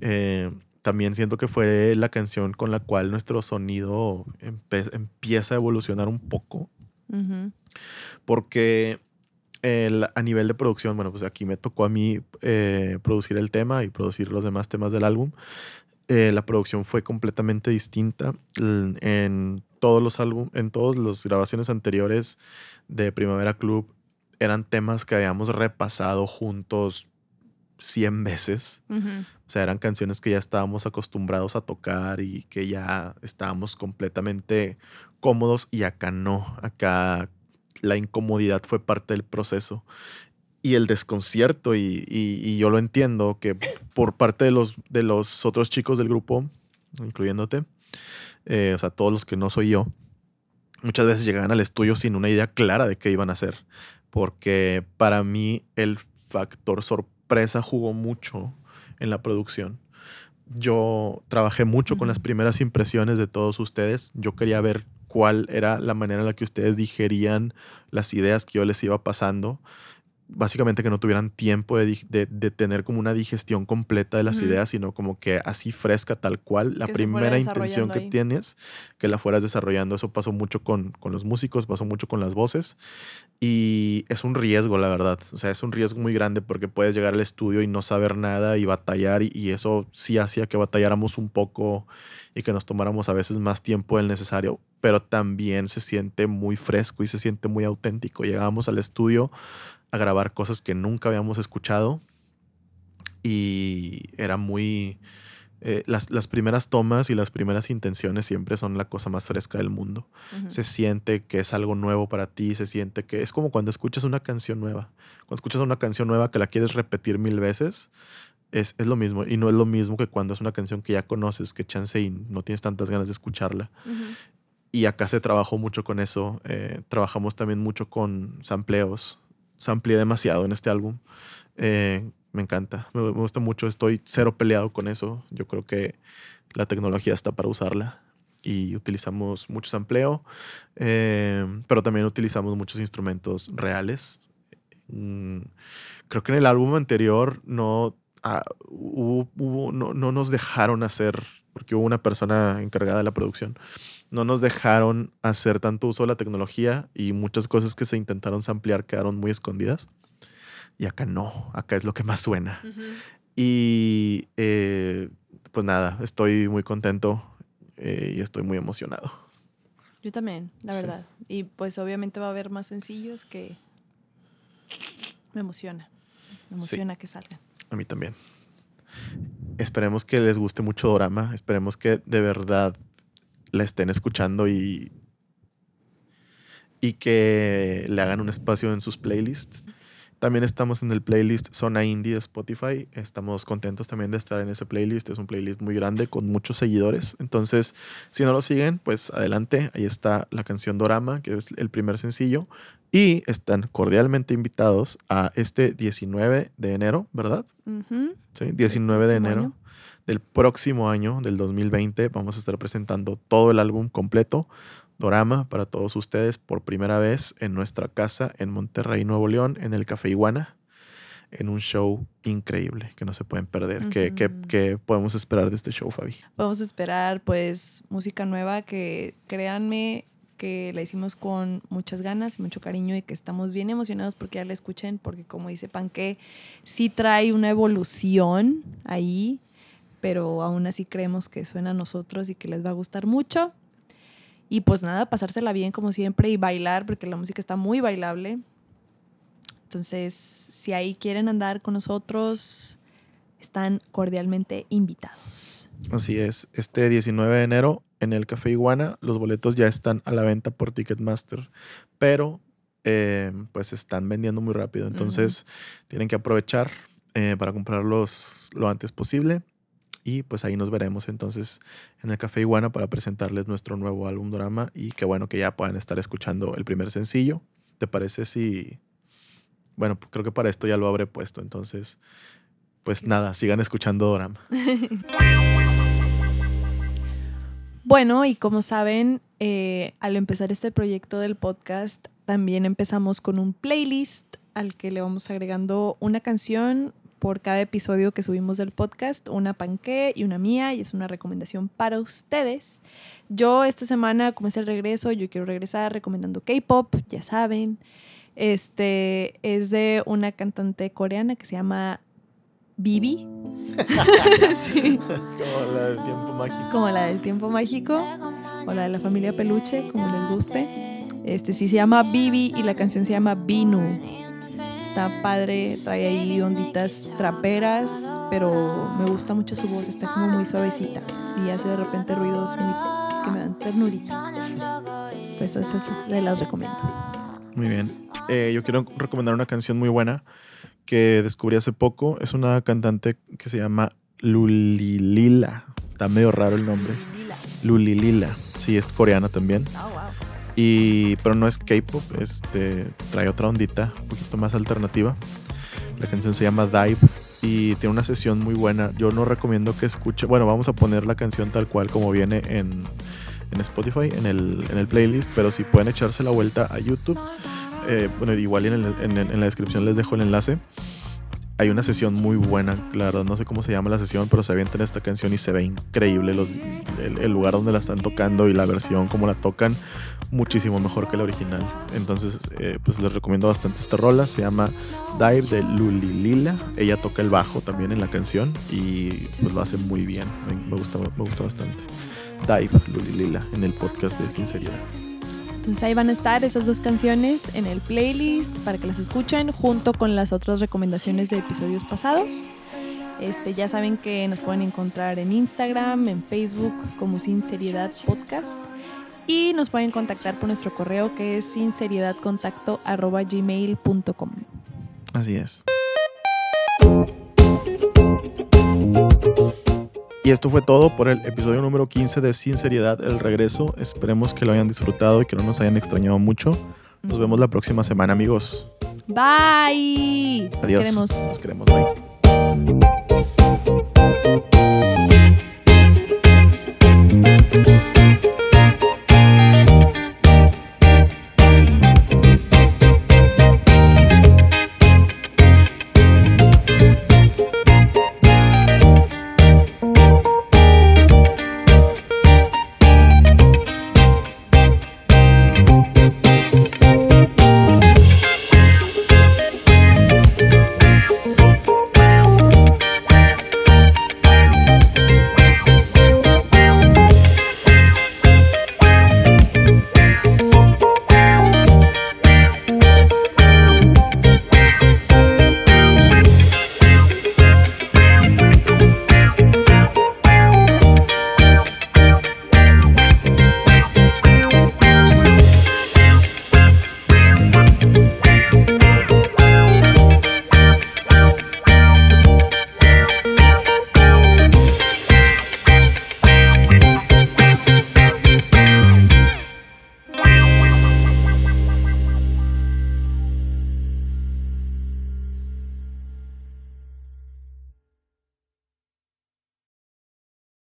[SPEAKER 1] Eh, también siento que fue la canción con la cual nuestro sonido empieza a evolucionar un poco porque el- a nivel de producción, bueno, pues aquí me tocó a mí eh, producir el tema y producir los demás temas del álbum. Eh, la producción fue completamente distinta en todos los álbumes, en todas las grabaciones anteriores de Primavera Club eran temas que habíamos repasado juntos 100 veces.
[SPEAKER 2] Ujú.
[SPEAKER 1] O sea, eran canciones que ya estábamos acostumbrados a tocar y que ya estábamos completamente cómodos y acá no, acá la incomodidad fue parte del proceso y el desconcierto y, y- y yo lo entiendo que por parte de los, de los otros chicos del grupo, incluyéndote, eh, o sea, todos los que no soy yo, muchas veces llegaban al estudio sin una idea clara de qué iban a hacer, porque para mí el factor sorpresa jugó mucho en la producción. Yo trabajé mucho con las primeras impresiones de todos ustedes. Yo quería ver cuál era la manera en la que ustedes digerían las ideas que yo les iba pasando. Básicamente que no tuvieran tiempo de, de- de tener como una digestión completa de las ideas, sino como que así fresca tal cual, la
[SPEAKER 2] Que
[SPEAKER 1] primera intención que
[SPEAKER 2] ahí.
[SPEAKER 1] tienes, que la fueras desarrollando. Eso pasó mucho con, con los músicos, pasó mucho con las voces y es un riesgo, la verdad. O sea, es un riesgo muy grande porque puedes llegar al estudio y no saber nada y batallar y, y eso sí hacía que batalláramos un poco y que nos tomáramos a veces más tiempo del necesario, pero también se siente muy fresco y se siente muy auténtico. Llegábamos al estudio a grabar cosas que nunca habíamos escuchado y era muy... eh, las, las primeras tomas y las primeras intenciones siempre son la cosa más fresca del mundo. Se siente que es algo nuevo para ti, se siente que es como cuando escuchas una canción nueva. Cuando escuchas una canción nueva que la quieres repetir mil veces, es, es lo mismo. Y no es lo mismo que cuando es una canción que ya conoces, que chance y no tienes tantas ganas de escucharla. Y acá se trabajó mucho con eso. eh, trabajamos también mucho con sampleos. Sampleé demasiado en este álbum. Eh, me encanta. Me, me gusta mucho. Estoy cero peleado con eso. Yo creo que la tecnología está para usarla. Y utilizamos mucho sampleo. eh, pero también utilizamos muchos instrumentos reales. Mm, creo que en el álbum anterior no, ah, hubo- hubo- no, no nos dejaron hacer, porque hubo una persona encargada de la producción, no nos dejaron hacer tanto uso de la tecnología y muchas cosas que se intentaron samplear quedaron muy escondidas. Y acá no, acá es lo que más suena. Y eh, pues nada, estoy muy contento eh, y estoy muy emocionado.
[SPEAKER 2] Yo también, la
[SPEAKER 1] Sí.
[SPEAKER 2] verdad. Y pues obviamente va a haber más sencillos que me emociona. Me
[SPEAKER 1] Sí.
[SPEAKER 2] emociona que salgan.
[SPEAKER 1] A mí también. Esperemos que les guste mucho Dorama. Esperemos que de verdad la estén escuchando y, y que le hagan un espacio en sus playlists. También estamos en el playlist Zona Indie de Spotify. Estamos contentos también de estar en ese playlist. Es un playlist muy grande con muchos seguidores. Entonces, si no lo siguen, pues adelante. Ahí está la canción Dorama, que es el primer sencillo. Y están cordialmente invitados a este 19 de enero, ¿verdad? Sí, 19 de enero
[SPEAKER 2] año.
[SPEAKER 1] Del próximo año, del 2020, vamos a estar presentando todo el álbum completo, Dorama, para todos ustedes por primera vez en nuestra casa en Monterrey, Nuevo León, en el Café Iguana, en un show increíble que no se pueden perder. ¿Qué, qué- podemos esperar de este show, Fabi?
[SPEAKER 2] Vamos a esperar pues música nueva que créanme que la hicimos con muchas ganas y mucho cariño y que estamos bien emocionados porque ya la escuchen, porque como dice Panque, sí trae una evolución ahí, pero aún así creemos que suena a nosotros y que les va a gustar mucho. Y pues nada, pasársela bien como siempre y bailar, porque la música está muy bailable. Entonces, si ahí quieren andar con nosotros, están cordialmente invitados.
[SPEAKER 1] Así es, este 19 de enero en el Café Iguana, los boletos ya están a la venta por Ticketmaster, pero eh, pues están vendiendo muy rápido, entonces tienen que aprovechar eh, para comprarlos lo antes posible y pues ahí nos veremos entonces en el Café Iguana para presentarles nuestro nuevo álbum drama y qué bueno que ya puedan estar escuchando el primer sencillo. ¿Te parece si... Bueno, creo que para esto ya lo habré puesto, entonces pues nada, sigan escuchando Dorama. [LAUGHS]
[SPEAKER 2] Bueno, y como saben, eh, al empezar este proyecto del podcast, también empezamos con un playlist al que le vamos agregando una canción por cada episodio que subimos del podcast, una panque y una mía, y es una recomendación para ustedes. Yo esta semana, como es el regreso, yo quiero regresar recomendando K-pop, ya saben. Este es de una cantante coreana que se llama Bibi. [LAUGHS] sí.
[SPEAKER 1] Como la del tiempo mágico.
[SPEAKER 2] como la del tiempo mágico o la de la familia peluche, como les guste. Este sí se llama Bibi y la canción se llama Binu. Está padre, trae ahí onditas traperas, pero me gusta mucho su voz, está como muy suavecita y hace de repente ruidos muy que me dan ternurita. Pues esas se las recomiendo.
[SPEAKER 1] Muy bien. Eh, yo quiero recomendar una canción muy buena que descubrí hace poco. Es una cantante que se llama Lulilila. Está medio raro el nombre. Lulilila. Sí, es coreana también. Y, pero no es K-pop, este, trae otra ondita, un poquito más alternativa. La canción se llama Dive y tiene una sesión muy buena. Yo no recomiendo que escuche. Bueno, vamos a poner la canción tal cual como viene en, en Spotify, en el, en el playlist, pero si pueden echarse la vuelta a YouTube, eh, igual en, el- en- en la descripción les dejo el enlace. Hay una sesión muy buena, la verdad no sé cómo se llama la sesión, pero se avientan esta canción y se ve increíble los, el, lugar donde la están tocando y la versión como la tocan, muchísimo mejor que la original. Entonces, eh, pues les recomiendo bastante esta rola, se llama Dive de Lulilila. Ella toca el bajo también en la canción y pues lo hace muy bien, me, gusta, me gusta bastante. Dive, Lulilila, en el podcast de Sinceridad.
[SPEAKER 2] Entonces ahí van a estar esas dos canciones en el playlist para que las escuchen junto con las otras recomendaciones de episodios pasados. Este, ya saben que nos pueden encontrar en Instagram, en Facebook como Sinceridad Podcast y nos pueden contactar por nuestro correo que es sinceriedadcontacto@gmail.com.
[SPEAKER 1] Así es. Y esto fue todo por el episodio número 15 de Sinceridad, el regreso. Esperemos que lo hayan disfrutado y que no nos hayan extrañado mucho. Nos vemos la próxima semana, amigos.
[SPEAKER 2] Bye.
[SPEAKER 1] Adiós.
[SPEAKER 2] Nos queremos.
[SPEAKER 1] Nos queremos. Bye.